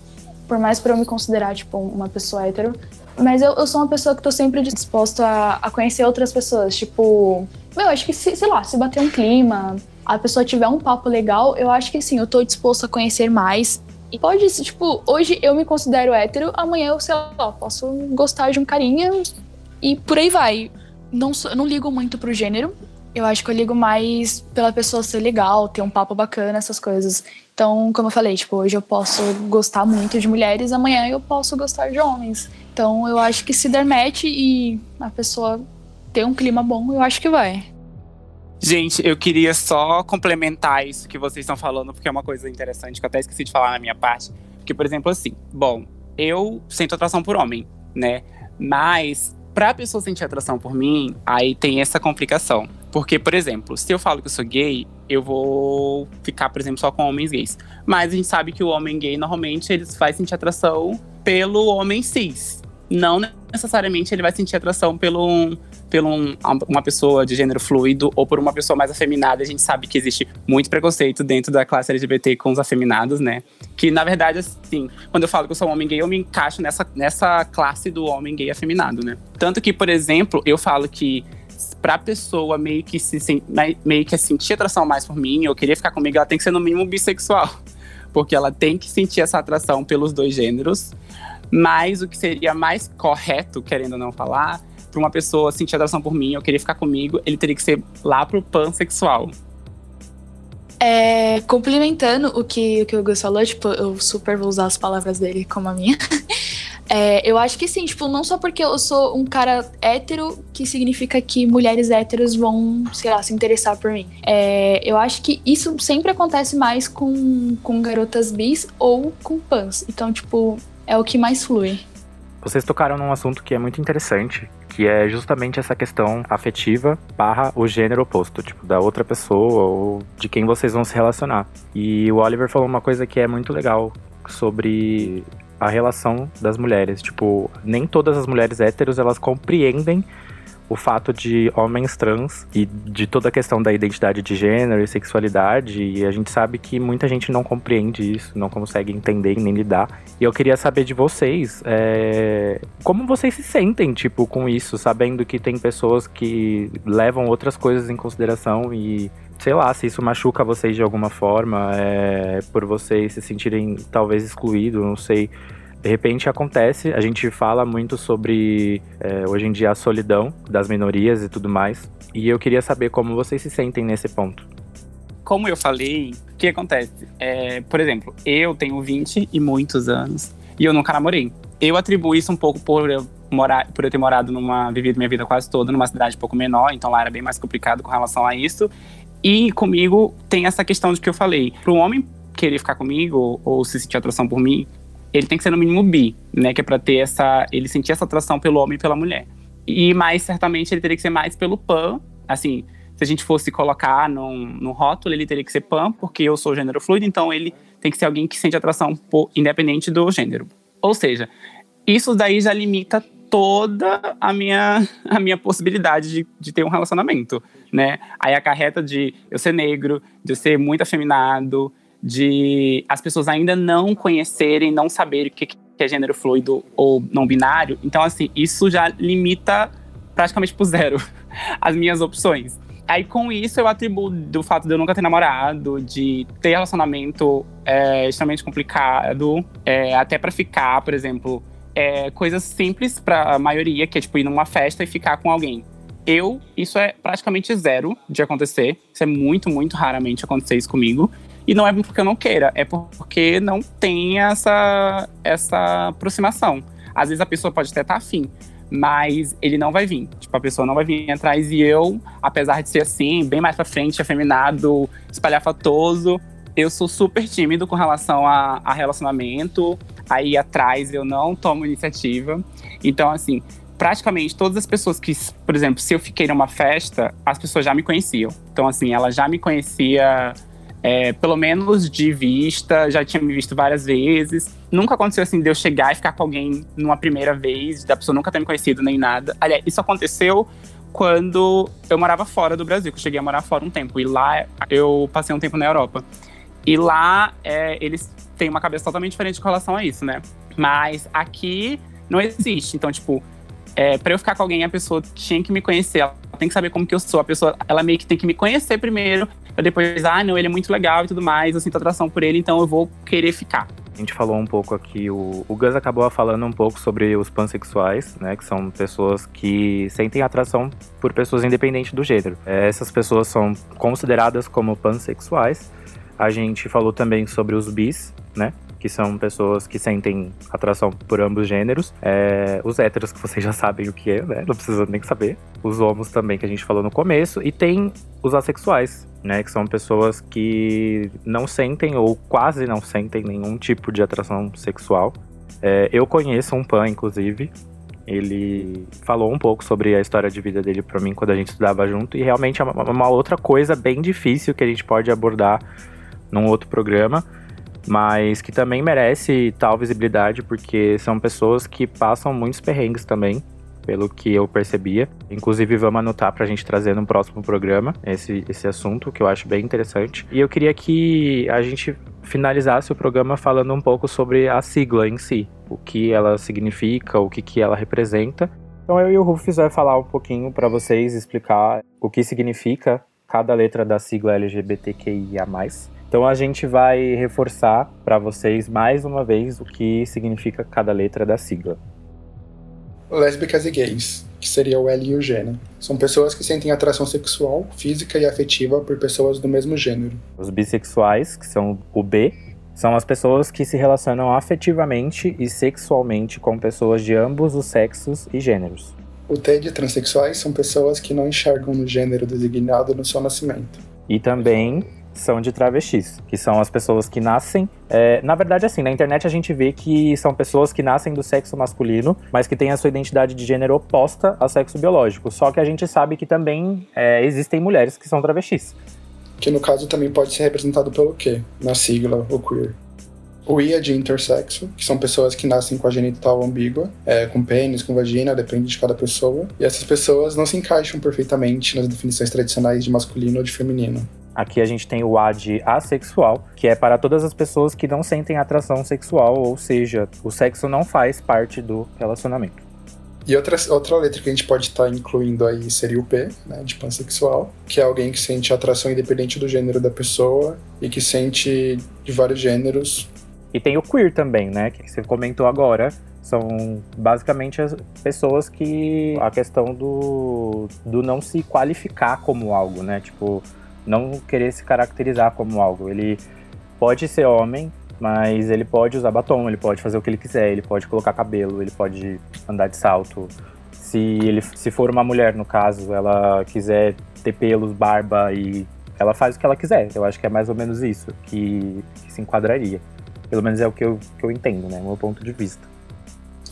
por mais pra eu me considerar, tipo, uma pessoa hétero. Mas eu, eu sou uma pessoa que tô sempre disposta a, a conhecer outras pessoas. Tipo, meu, acho que, se, sei lá, se bater um clima, a pessoa tiver um papo legal, eu acho que sim, eu tô disposta a conhecer mais. E pode, tipo, hoje eu me considero hétero, amanhã eu, sei lá, posso gostar de um carinha e por aí vai. Não, eu não ligo muito pro gênero. Eu acho que eu ligo mais pela pessoa ser legal, ter um papo bacana, essas coisas. Então, como eu falei, tipo, hoje eu posso gostar muito de mulheres, amanhã eu posso gostar de homens. Então, eu acho que se der match e a pessoa ter um clima bom, eu acho que vai. Gente, eu queria só complementar isso que vocês estão falando, porque é uma coisa interessante que eu até esqueci de falar na minha parte. Porque, por exemplo, assim, bom, eu sinto atração por homem, né? Mas pra pessoa sentir atração por mim, aí tem essa complicação. Porque, por exemplo, se eu falo que eu sou gay, eu vou ficar, por exemplo, só com homens gays. Mas a gente sabe que o homem gay, normalmente, ele vai sentir atração pelo homem cis. Não necessariamente ele vai sentir atração pelo por um, uma pessoa de gênero fluido ou por uma pessoa mais afeminada. A gente sabe que existe muito preconceito dentro da classe LGBT com os afeminados, né? Que, na verdade, assim, quando eu falo que eu sou um homem gay, eu me encaixo nessa, nessa classe do homem gay afeminado, né? Tanto que, por exemplo, eu falo que pra pessoa meio que se meio que sentir atração mais por mim, ou querer ficar comigo, ela tem que ser no mínimo bissexual. Porque ela tem que sentir essa atração pelos dois gêneros. Mas o que seria mais correto, querendo ou não falar, para uma pessoa sentir atração por mim ou querer ficar comigo, ele teria que ser lá pro pansexual. É, complementando o que, o que o Gus falou, tipo, eu super vou usar as palavras dele como a minha. (laughs) É, eu acho que sim, tipo, não só porque eu sou um cara hétero que significa que mulheres héteros vão, sei lá, se interessar por mim. É, eu acho que isso sempre acontece mais com, com garotas bis ou com pans. Então, tipo, é o que mais flui. Vocês tocaram num assunto que é muito interessante, que é justamente essa questão afetiva barra o gênero oposto, tipo, da outra pessoa ou de quem vocês vão se relacionar. E o Oliver falou uma coisa que é muito legal sobre a relação das mulheres. Tipo, nem todas as mulheres héteros elas compreendem o fato de homens trans e de toda a questão da identidade de gênero e sexualidade, e a gente sabe que muita gente não compreende isso, não consegue entender nem lidar. E eu queria saber de vocês, é, como vocês se sentem, tipo, com isso, sabendo que tem pessoas que levam outras coisas em consideração e sei lá, se isso machuca vocês de alguma forma, é, por vocês se sentirem talvez excluídos, não sei de repente acontece, a gente fala muito sobre é, hoje em dia a solidão das minorias e tudo mais. E eu queria saber como vocês se sentem nesse ponto. Como eu falei, o que acontece? É, por exemplo, eu tenho 20 e muitos anos e eu nunca namorei. Eu atribuo isso um pouco por eu, morar, por eu ter morado numa. vivido minha vida quase toda numa cidade um pouco menor, então lá era bem mais complicado com relação a isso. E comigo tem essa questão de que eu falei. Para um homem querer ficar comigo ou se sentir atração por mim, ele tem que ser no mínimo bi, né? Que é pra ter essa. ele sentir essa atração pelo homem e pela mulher. E mais certamente ele teria que ser mais pelo pan. Assim, se a gente fosse colocar num, num rótulo, ele teria que ser pan, porque eu sou gênero fluido, então ele tem que ser alguém que sente atração por, independente do gênero. Ou seja, isso daí já limita toda a minha, (laughs) a minha possibilidade de, de ter um relacionamento, né? Aí acarreta de eu ser negro, de eu ser muito afeminado, de as pessoas ainda não conhecerem, não saberem o que é gênero fluido ou não binário. Então, assim, isso já limita praticamente por zero (laughs) as minhas opções. Aí, com isso, eu atribuo do fato de eu nunca ter namorado, de ter relacionamento é, extremamente complicado, é, até para ficar, por exemplo, é, coisas simples para a maioria, que é tipo ir numa festa e ficar com alguém. Eu, isso é praticamente zero de acontecer. Isso é muito, muito raramente acontecer isso comigo. E não é porque eu não queira, é porque não tem essa, essa aproximação. Às vezes a pessoa pode até estar tá afim, mas ele não vai vir. Tipo, a pessoa não vai vir atrás. E eu, apesar de ser assim, bem mais pra frente, afeminado, espalhafatoso, eu sou super tímido com relação a, a relacionamento. Aí atrás eu não tomo iniciativa. Então, assim, praticamente todas as pessoas que, por exemplo, se eu fiquei numa festa, as pessoas já me conheciam. Então, assim, ela já me conhecia é, pelo menos de vista, já tinha me visto várias vezes. Nunca aconteceu assim de eu chegar e ficar com alguém numa primeira vez, da pessoa nunca ter me conhecido nem nada. Aliás, isso aconteceu quando eu morava fora do Brasil, que eu cheguei a morar fora um tempo. E lá eu passei um tempo na Europa. E lá é, eles têm uma cabeça totalmente diferente com relação a isso, né? Mas aqui não existe. Então, tipo, é, para eu ficar com alguém, a pessoa tinha que me conhecer. Ela tem que saber como que eu sou. A pessoa, ela meio que tem que me conhecer primeiro, pra depois, ah, não, ele é muito legal e tudo mais, eu sinto atração por ele, então eu vou querer ficar. A gente falou um pouco aqui, o, o Gus acabou falando um pouco sobre os pansexuais, né? Que são pessoas que sentem atração por pessoas independentes do gênero. É, essas pessoas são consideradas como pansexuais. A gente falou também sobre os bis, né? Que são pessoas que sentem atração por ambos gêneros. É, os héteros, que vocês já sabem o que é, né? Não precisa nem saber. Os homos também, que a gente falou no começo. E tem os assexuais, né? Que são pessoas que não sentem ou quase não sentem nenhum tipo de atração sexual. É, eu conheço um pan, inclusive. Ele falou um pouco sobre a história de vida dele para mim quando a gente estudava junto. E realmente é uma, uma outra coisa bem difícil que a gente pode abordar num outro programa mas que também merece tal visibilidade porque são pessoas que passam muitos perrengues também, pelo que eu percebia. Inclusive, vamos anotar para a gente trazer no próximo programa esse, esse assunto, que eu acho bem interessante. E eu queria que a gente finalizasse o programa falando um pouco sobre a sigla em si, o que ela significa, o que, que ela representa. Então, eu e o Rufus vai falar um pouquinho para vocês explicar o que significa cada letra da sigla LGBTQIA. Então a gente vai reforçar para vocês mais uma vez o que significa cada letra da sigla. Lésbicas e gays, que seria o L e o G, né? São pessoas que sentem atração sexual, física e afetiva por pessoas do mesmo gênero. Os bissexuais, que são o B, são as pessoas que se relacionam afetivamente e sexualmente com pessoas de ambos os sexos e gêneros. O T de transexuais são pessoas que não enxergam no gênero designado no seu nascimento. E também são de travestis, que são as pessoas que nascem. É, na verdade, assim, na internet a gente vê que são pessoas que nascem do sexo masculino, mas que têm a sua identidade de gênero oposta ao sexo biológico. Só que a gente sabe que também é, existem mulheres que são travestis. Que no caso também pode ser representado pelo quê? Na sigla, o queer. O I é de intersexo, que são pessoas que nascem com a genital ambígua, é, com pênis, com vagina, depende de cada pessoa. E essas pessoas não se encaixam perfeitamente nas definições tradicionais de masculino ou de feminino. Aqui a gente tem o A de assexual, que é para todas as pessoas que não sentem atração sexual, ou seja, o sexo não faz parte do relacionamento. E outra, outra letra que a gente pode estar tá incluindo aí seria o P, né, de pansexual, que é alguém que sente atração independente do gênero da pessoa e que sente de vários gêneros. E tem o queer também, né, que você comentou agora, são basicamente as pessoas que a questão do, do não se qualificar como algo, né? Tipo, não querer se caracterizar como algo. Ele pode ser homem, mas ele pode usar batom, ele pode fazer o que ele quiser, ele pode colocar cabelo, ele pode andar de salto. Se ele se for uma mulher, no caso, ela quiser ter pelos, barba e ela faz o que ela quiser. Eu acho que é mais ou menos isso que, que se enquadraria. Pelo menos é o que eu, que eu entendo, né? O meu ponto de vista.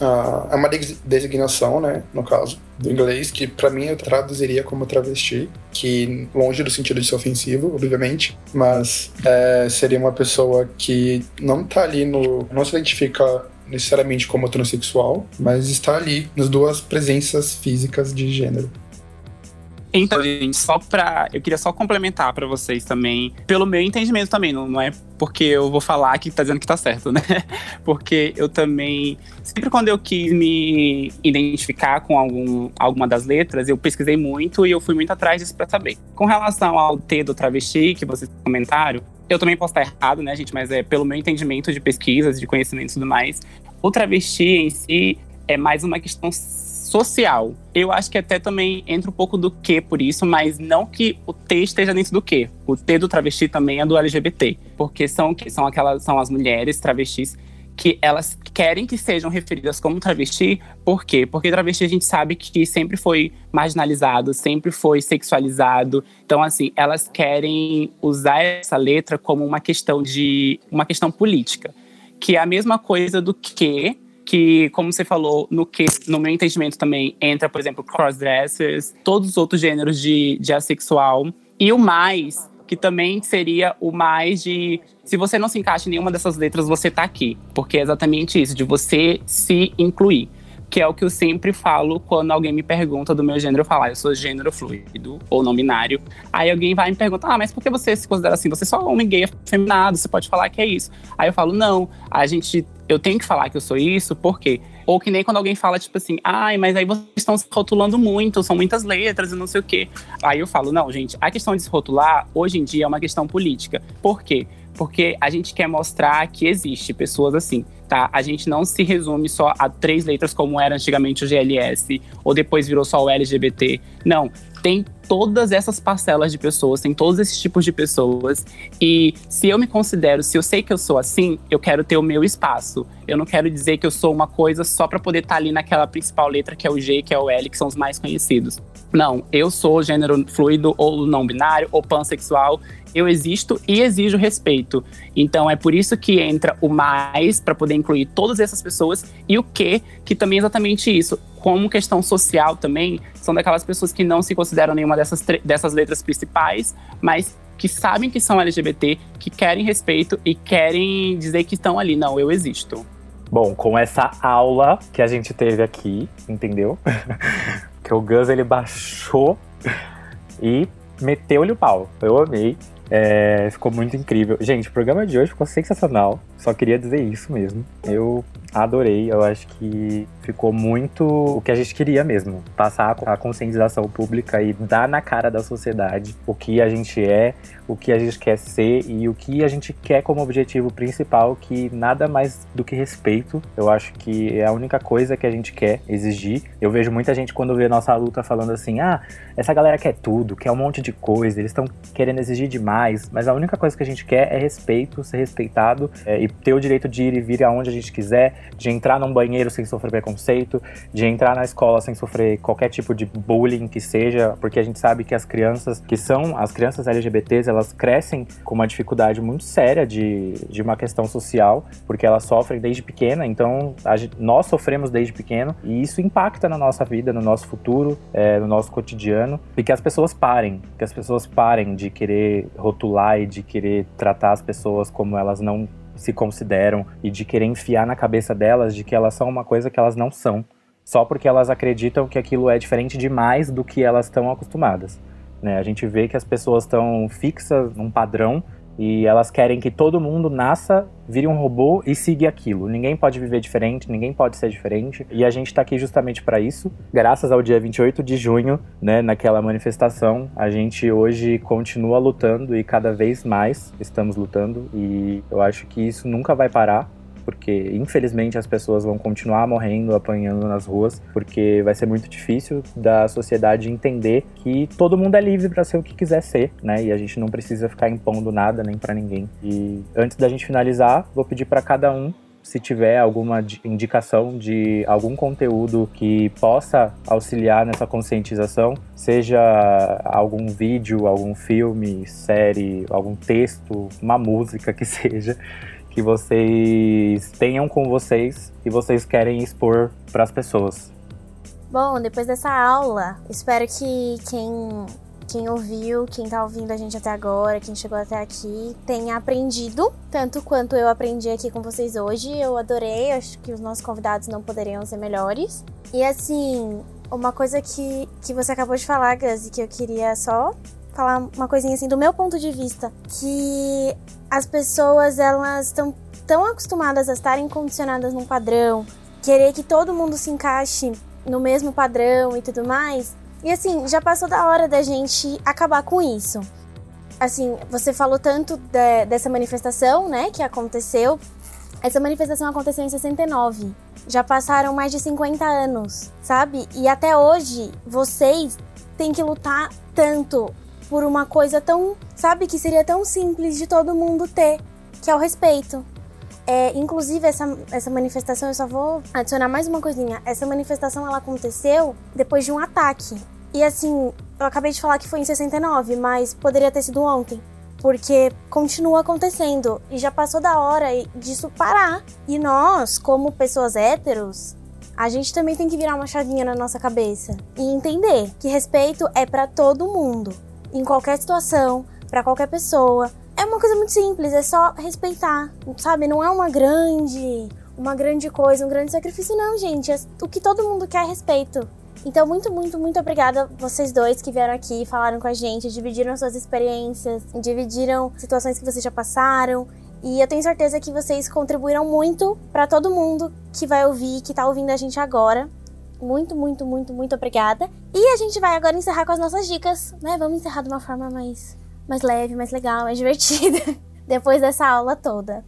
Ah, é uma designação, né, no caso, do inglês, que para mim eu traduziria como travesti, que longe do sentido de ser ofensivo, obviamente, mas é, seria uma pessoa que não tá ali no. não se identifica necessariamente como transexual, mas está ali nas duas presenças físicas de gênero. Então, gente, só pra. Eu queria só complementar para vocês também, pelo meu entendimento também, não, não é porque eu vou falar que tá dizendo que tá certo, né? (laughs) Porque eu também. Sempre quando eu quis me identificar com algum, alguma das letras, eu pesquisei muito e eu fui muito atrás disso pra saber. Com relação ao T do travesti, que vocês comentaram, eu também posso estar errado, né, gente? Mas é pelo meu entendimento de pesquisas, de conhecimento e tudo mais. O travesti em si é mais uma questão social. Eu acho que até também entra um pouco do que por isso, mas não que o T esteja dentro do que. O T do travesti também é do LGBT, porque são que são aquelas são as mulheres travestis que elas querem que sejam referidas como travesti, por quê? Porque travesti a gente sabe que sempre foi marginalizado, sempre foi sexualizado. Então, assim, elas querem usar essa letra como uma questão de uma questão política, que é a mesma coisa do que que, como você falou, no que, no meu entendimento também entra, por exemplo, crossdressers, todos os outros gêneros de, de assexual. E o mais, que também seria o mais de se você não se encaixa em nenhuma dessas letras, você tá aqui. Porque é exatamente isso, de você se incluir. Que é o que eu sempre falo quando alguém me pergunta do meu gênero, eu falo, ah, eu sou gênero fluido ou não binário. Aí alguém vai me perguntar, ah, mas por que você se considera assim? Você é só homem gay afeminado, você pode falar que é isso. Aí eu falo, não, a gente, eu tenho que falar que eu sou isso, por quê? Ou que nem quando alguém fala, tipo assim, ai, mas aí vocês estão se rotulando muito, são muitas letras e não sei o quê. Aí eu falo, não, gente, a questão de se rotular, hoje em dia, é uma questão política. Por quê? Porque a gente quer mostrar que existe pessoas assim tá? A gente não se resume só a três letras como era antigamente o GLS, ou depois virou só o LGBT. Não, tem todas essas parcelas de pessoas, tem todos esses tipos de pessoas. E se eu me considero, se eu sei que eu sou assim, eu quero ter o meu espaço. Eu não quero dizer que eu sou uma coisa só para poder estar tá ali naquela principal letra que é o G, que é o L, que são os mais conhecidos. Não, eu sou gênero fluido ou não binário ou pansexual eu existo e exijo respeito. Então é por isso que entra o mais para poder incluir todas essas pessoas e o que, que também é exatamente isso. Como questão social também, são daquelas pessoas que não se consideram nenhuma dessas, dessas letras principais, mas que sabem que são LGBT, que querem respeito e querem dizer que estão ali. Não, eu existo. Bom, com essa aula que a gente teve aqui, entendeu? (laughs) que o Gus ele baixou e meteu-lhe o pau. Eu amei. É, ficou muito incrível. Gente, o programa de hoje ficou sensacional. Só queria dizer isso mesmo. Eu adorei. Eu acho que ficou muito o que a gente queria mesmo. Passar a conscientização pública e dar na cara da sociedade o que a gente é, o que a gente quer ser e o que a gente quer como objetivo principal, que nada mais do que respeito. Eu acho que é a única coisa que a gente quer exigir. Eu vejo muita gente quando vê nossa luta falando assim: ah, essa galera quer tudo, quer um monte de coisa, eles estão querendo exigir demais, mas a única coisa que a gente quer é respeito, ser respeitado é, e ter o direito de ir e vir aonde a gente quiser, de entrar num banheiro sem sofrer preconceito, de entrar na escola sem sofrer qualquer tipo de bullying que seja, porque a gente sabe que as crianças que são as crianças LGBTs, elas crescem com uma dificuldade muito séria de, de uma questão social, porque elas sofrem desde pequena, então nós sofremos desde pequeno e isso impacta na nossa vida, no nosso futuro, é, no nosso cotidiano, e que as pessoas parem, que as pessoas parem de querer rotular e de querer tratar as pessoas como elas não se consideram e de querer enfiar na cabeça delas de que elas são uma coisa que elas não são, só porque elas acreditam que aquilo é diferente demais do que elas estão acostumadas. Né? A gente vê que as pessoas estão fixas num padrão e elas querem que todo mundo nasça, vire um robô e siga aquilo. Ninguém pode viver diferente, ninguém pode ser diferente. E a gente está aqui justamente para isso. Graças ao dia 28 de junho, né, naquela manifestação, a gente hoje continua lutando e cada vez mais estamos lutando. E eu acho que isso nunca vai parar porque infelizmente as pessoas vão continuar morrendo, apanhando nas ruas, porque vai ser muito difícil da sociedade entender que todo mundo é livre para ser o que quiser ser, né? E a gente não precisa ficar impondo nada nem para ninguém. E antes da gente finalizar, vou pedir para cada um se tiver alguma indicação de algum conteúdo que possa auxiliar nessa conscientização, seja algum vídeo, algum filme, série, algum texto, uma música que (laughs) seja, que vocês tenham com vocês e vocês querem expor para as pessoas? Bom, depois dessa aula, espero que quem quem ouviu, quem tá ouvindo a gente até agora, quem chegou até aqui, tenha aprendido tanto quanto eu aprendi aqui com vocês hoje. Eu adorei, acho que os nossos convidados não poderiam ser melhores. E assim, uma coisa que, que você acabou de falar, Gus, e que eu queria só falar uma coisinha assim do meu ponto de vista, que as pessoas elas estão tão acostumadas a estarem condicionadas num padrão, querer que todo mundo se encaixe no mesmo padrão e tudo mais. E assim, já passou da hora da gente acabar com isso. Assim, você falou tanto de, dessa manifestação, né, que aconteceu. Essa manifestação aconteceu em 69. Já passaram mais de 50 anos, sabe? E até hoje, vocês têm que lutar tanto por uma coisa tão, sabe, que seria tão simples de todo mundo ter, que é o respeito. É, inclusive, essa, essa manifestação, eu só vou adicionar mais uma coisinha. Essa manifestação, ela aconteceu depois de um ataque. E assim, eu acabei de falar que foi em 69, mas poderia ter sido ontem. Porque continua acontecendo e já passou da hora disso parar. E nós, como pessoas héteros, a gente também tem que virar uma chavinha na nossa cabeça e entender que respeito é para todo mundo em qualquer situação, para qualquer pessoa. É uma coisa muito simples, é só respeitar, sabe? Não é uma grande uma grande coisa, um grande sacrifício. Não, gente. É o que todo mundo quer é respeito. Então, muito, muito, muito obrigada vocês dois que vieram aqui, falaram com a gente, dividiram suas experiências, dividiram situações que vocês já passaram. E eu tenho certeza que vocês contribuíram muito para todo mundo que vai ouvir, que tá ouvindo a gente agora. Muito, muito, muito, muito obrigada. E a gente vai agora encerrar com as nossas dicas, né? Vamos encerrar de uma forma mais, mais leve, mais legal, mais (laughs) divertida. Depois dessa aula toda.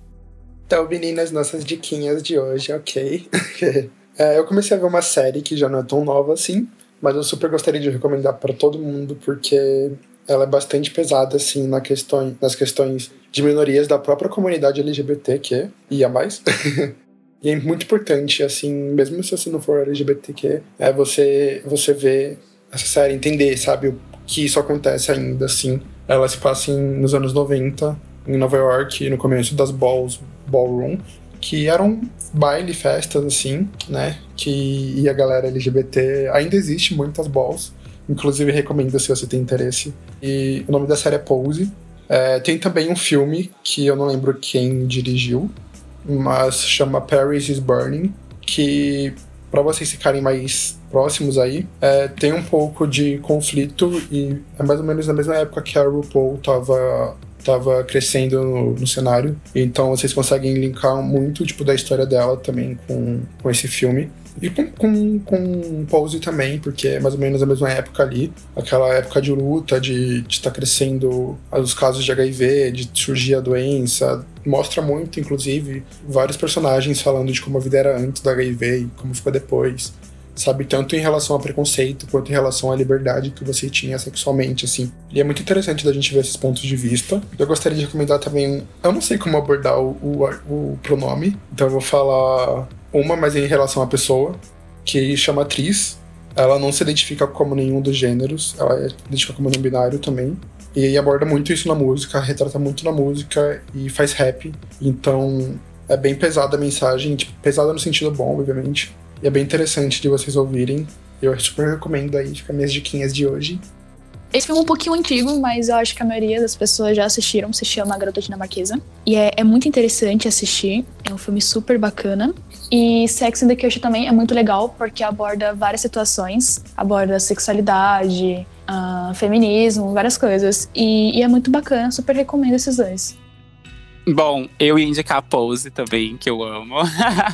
Então, meninas, nossas diquinhas de hoje, ok? (laughs) é, eu comecei a ver uma série que já não é tão nova assim, mas eu super gostaria de recomendar para todo mundo, porque ela é bastante pesada, assim, na questão, nas questões de minorias da própria comunidade LGBTQ e a mais. (laughs) E é muito importante, assim, mesmo se você não for LGBTQ, é você, você ver essa série, entender, sabe, que isso acontece ainda, assim. Ela se passa em, nos anos 90, em Nova York, no começo das balls, ballroom, que eram baile, festas, assim, né, que e a galera LGBT, ainda existe muitas balls, inclusive recomendo se você tem interesse. E o nome da série é Pose. É, tem também um filme que eu não lembro quem dirigiu, mas chama Paris is Burning, que para vocês ficarem mais próximos aí, é, tem um pouco de conflito e é mais ou menos na mesma época que a RuPaul tava tava crescendo no, no, cenário. Então vocês conseguem linkar muito tipo da história dela também com, com esse filme. E com, com, com Pose também, porque é mais ou menos a mesma época ali, aquela época de luta, de estar tá crescendo os casos de HIV, de surgir a doença. Mostra muito, inclusive, vários personagens falando de como a vida era antes da HIV e como ficou depois sabe? Tanto em relação ao preconceito quanto em relação à liberdade que você tinha sexualmente, assim. E é muito interessante da gente ver esses pontos de vista. Eu gostaria de recomendar também. Eu não sei como abordar o, o, o pronome, então eu vou falar uma, mas em relação à pessoa, que chama atriz. Ela não se identifica como nenhum dos gêneros, ela se identifica como não binário também. E aborda muito isso na música, retrata muito na música e faz rap. Então é bem pesada a mensagem, tipo, pesada no sentido bom, obviamente. E é bem interessante de vocês ouvirem. Eu super recomendo aí, fica minhas diquinhas de hoje. Esse filme é um pouquinho antigo, mas eu acho que a maioria das pessoas já assistiram. Se chama A Garota Dinamarquesa. E é, é muito interessante assistir. É um filme super bacana. E Sex and the City também é muito legal, porque aborda várias situações. Aborda sexualidade, uh, feminismo, várias coisas. E, e é muito bacana, super recomendo esses dois. Bom, eu ia indicar a Pose também, que eu amo.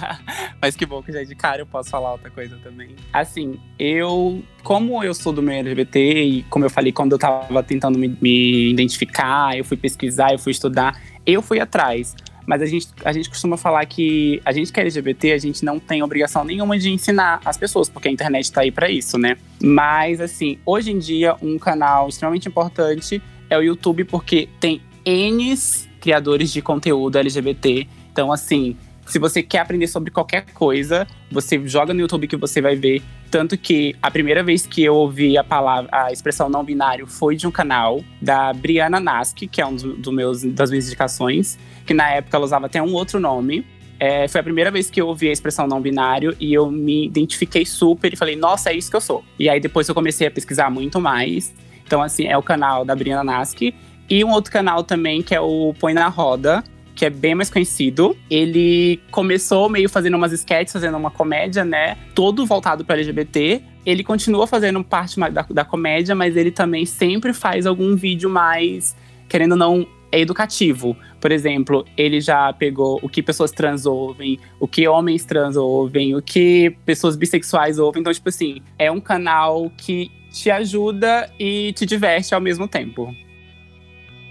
(laughs) Mas que bom que já indicaram, eu posso falar outra coisa também. Assim, eu, como eu sou do meio LGBT, e como eu falei, quando eu tava tentando me, me identificar, eu fui pesquisar, eu fui estudar, eu fui atrás. Mas a gente, a gente costuma falar que a gente que é LGBT, a gente não tem obrigação nenhuma de ensinar as pessoas, porque a internet tá aí para isso, né? Mas, assim, hoje em dia, um canal extremamente importante é o YouTube, porque tem N's criadores de conteúdo LGBT. Então, assim, se você quer aprender sobre qualquer coisa, você joga no YouTube que você vai ver. Tanto que a primeira vez que eu ouvi a palavra, a expressão não binário foi de um canal da Briana Nask, que é um do, do meus, das minhas indicações, que na época ela usava até um outro nome. É, foi a primeira vez que eu ouvi a expressão não binário e eu me identifiquei super e falei, nossa, é isso que eu sou. E aí depois eu comecei a pesquisar muito mais. Então, assim, é o canal da Briana Nask. E um outro canal também, que é o Põe na Roda, que é bem mais conhecido. Ele começou meio fazendo umas sketches, fazendo uma comédia, né? Todo voltado para LGBT. Ele continua fazendo parte da, da comédia, mas ele também sempre faz algum vídeo mais, querendo ou não, é educativo. Por exemplo, ele já pegou o que pessoas trans ouvem, o que homens trans ouvem, o que pessoas bissexuais ouvem. Então, tipo assim, é um canal que te ajuda e te diverte ao mesmo tempo.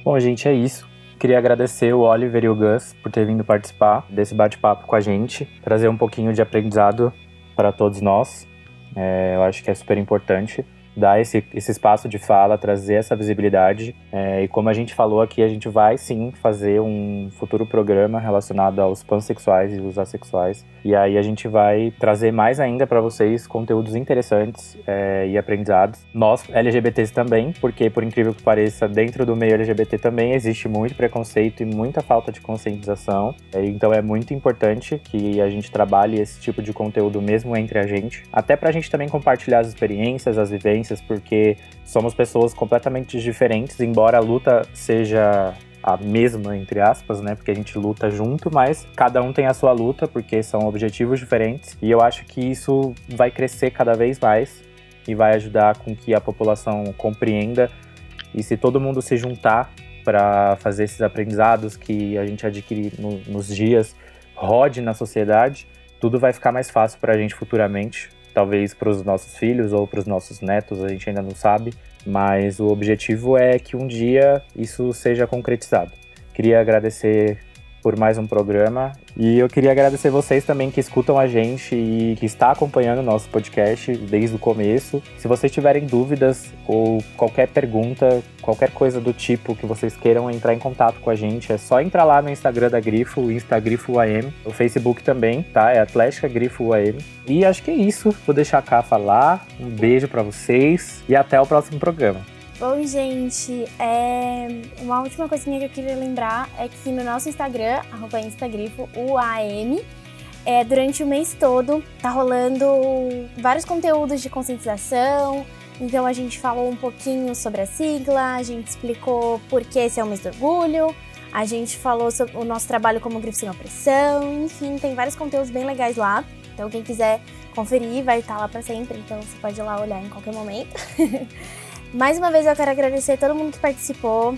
Bom, gente, é isso. Queria agradecer o Oliver e o Gus por ter vindo participar desse bate-papo com a gente, trazer um pouquinho de aprendizado para todos nós. É, eu acho que é super importante dar esse, esse espaço de fala, trazer essa visibilidade. É, e como a gente falou aqui, a gente vai sim fazer um futuro programa relacionado aos pansexuais e os assexuais. E aí a gente vai trazer mais ainda para vocês conteúdos interessantes é, e aprendizados. Nós, LGBTs também, porque por incrível que pareça, dentro do meio LGBT também existe muito preconceito e muita falta de conscientização. É, então é muito importante que a gente trabalhe esse tipo de conteúdo mesmo entre a gente, até para a gente também compartilhar as experiências, as vivências, porque somos pessoas completamente diferentes, embora a luta seja a mesma, entre aspas, né? Porque a gente luta junto, mas cada um tem a sua luta, porque são objetivos diferentes. E eu acho que isso vai crescer cada vez mais e vai ajudar com que a população compreenda. E se todo mundo se juntar para fazer esses aprendizados que a gente adquire no, nos dias, rode na sociedade, tudo vai ficar mais fácil para a gente futuramente. Talvez para os nossos filhos ou para os nossos netos, a gente ainda não sabe. Mas o objetivo é que um dia isso seja concretizado. Queria agradecer por mais um programa. E eu queria agradecer vocês também que escutam a gente e que está acompanhando o nosso podcast desde o começo. Se vocês tiverem dúvidas ou qualquer pergunta, qualquer coisa do tipo que vocês queiram entrar em contato com a gente, é só entrar lá no Instagram da Grifo, o Instagrifo AM, o Facebook também, tá? É Atlética Grifo AM. E acho que é isso. Vou deixar a Cá falar. Um beijo para vocês e até o próximo programa. Bom, gente, é... uma última coisinha que eu queria lembrar é que no nosso Instagram, Instagrifo, UAM, é, durante o mês todo tá rolando vários conteúdos de conscientização. Então a gente falou um pouquinho sobre a sigla, a gente explicou por que esse é o mês do orgulho, a gente falou sobre o nosso trabalho como Grifo Sem Opressão, enfim, tem vários conteúdos bem legais lá. Então quem quiser conferir vai estar lá para sempre, então você pode ir lá olhar em qualquer momento. (laughs) Mais uma vez eu quero agradecer todo mundo que participou,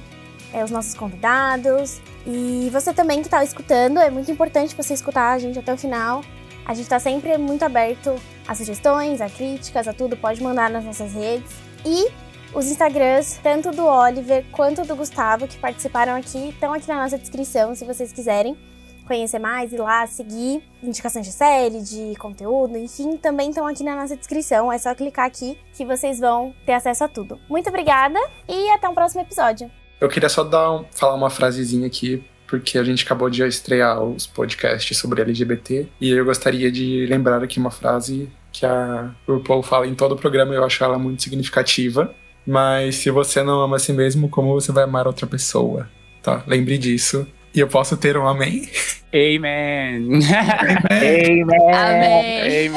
é, os nossos convidados e você também que está escutando. É muito importante você escutar a gente até o final. A gente está sempre muito aberto a sugestões, a críticas, a tudo. Pode mandar nas nossas redes. E os Instagrams, tanto do Oliver quanto do Gustavo, que participaram aqui, estão aqui na nossa descrição, se vocês quiserem conhecer mais, ir lá, seguir indicações de série, de conteúdo, enfim, também estão aqui na nossa descrição. É só clicar aqui que vocês vão ter acesso a tudo. Muito obrigada e até um próximo episódio. Eu queria só dar um, falar uma frasezinha aqui porque a gente acabou de estrear os podcasts sobre LGBT e eu gostaria de lembrar aqui uma frase que a RuPaul fala em todo o programa, eu acho ela muito significativa. Mas se você não ama a si mesmo, como você vai amar outra pessoa? Tá? Lembre disso. E eu posso ter um amém? Amen. Amen. Amém. Amen.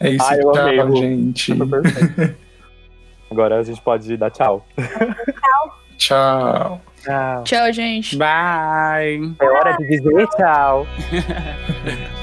É isso, Ai, eu tchau, amei, gente. Perfeito. Agora a gente pode dar tchau. Tchau. Tchau. Tchau, gente. Bye. É hora de dizer tchau. (laughs)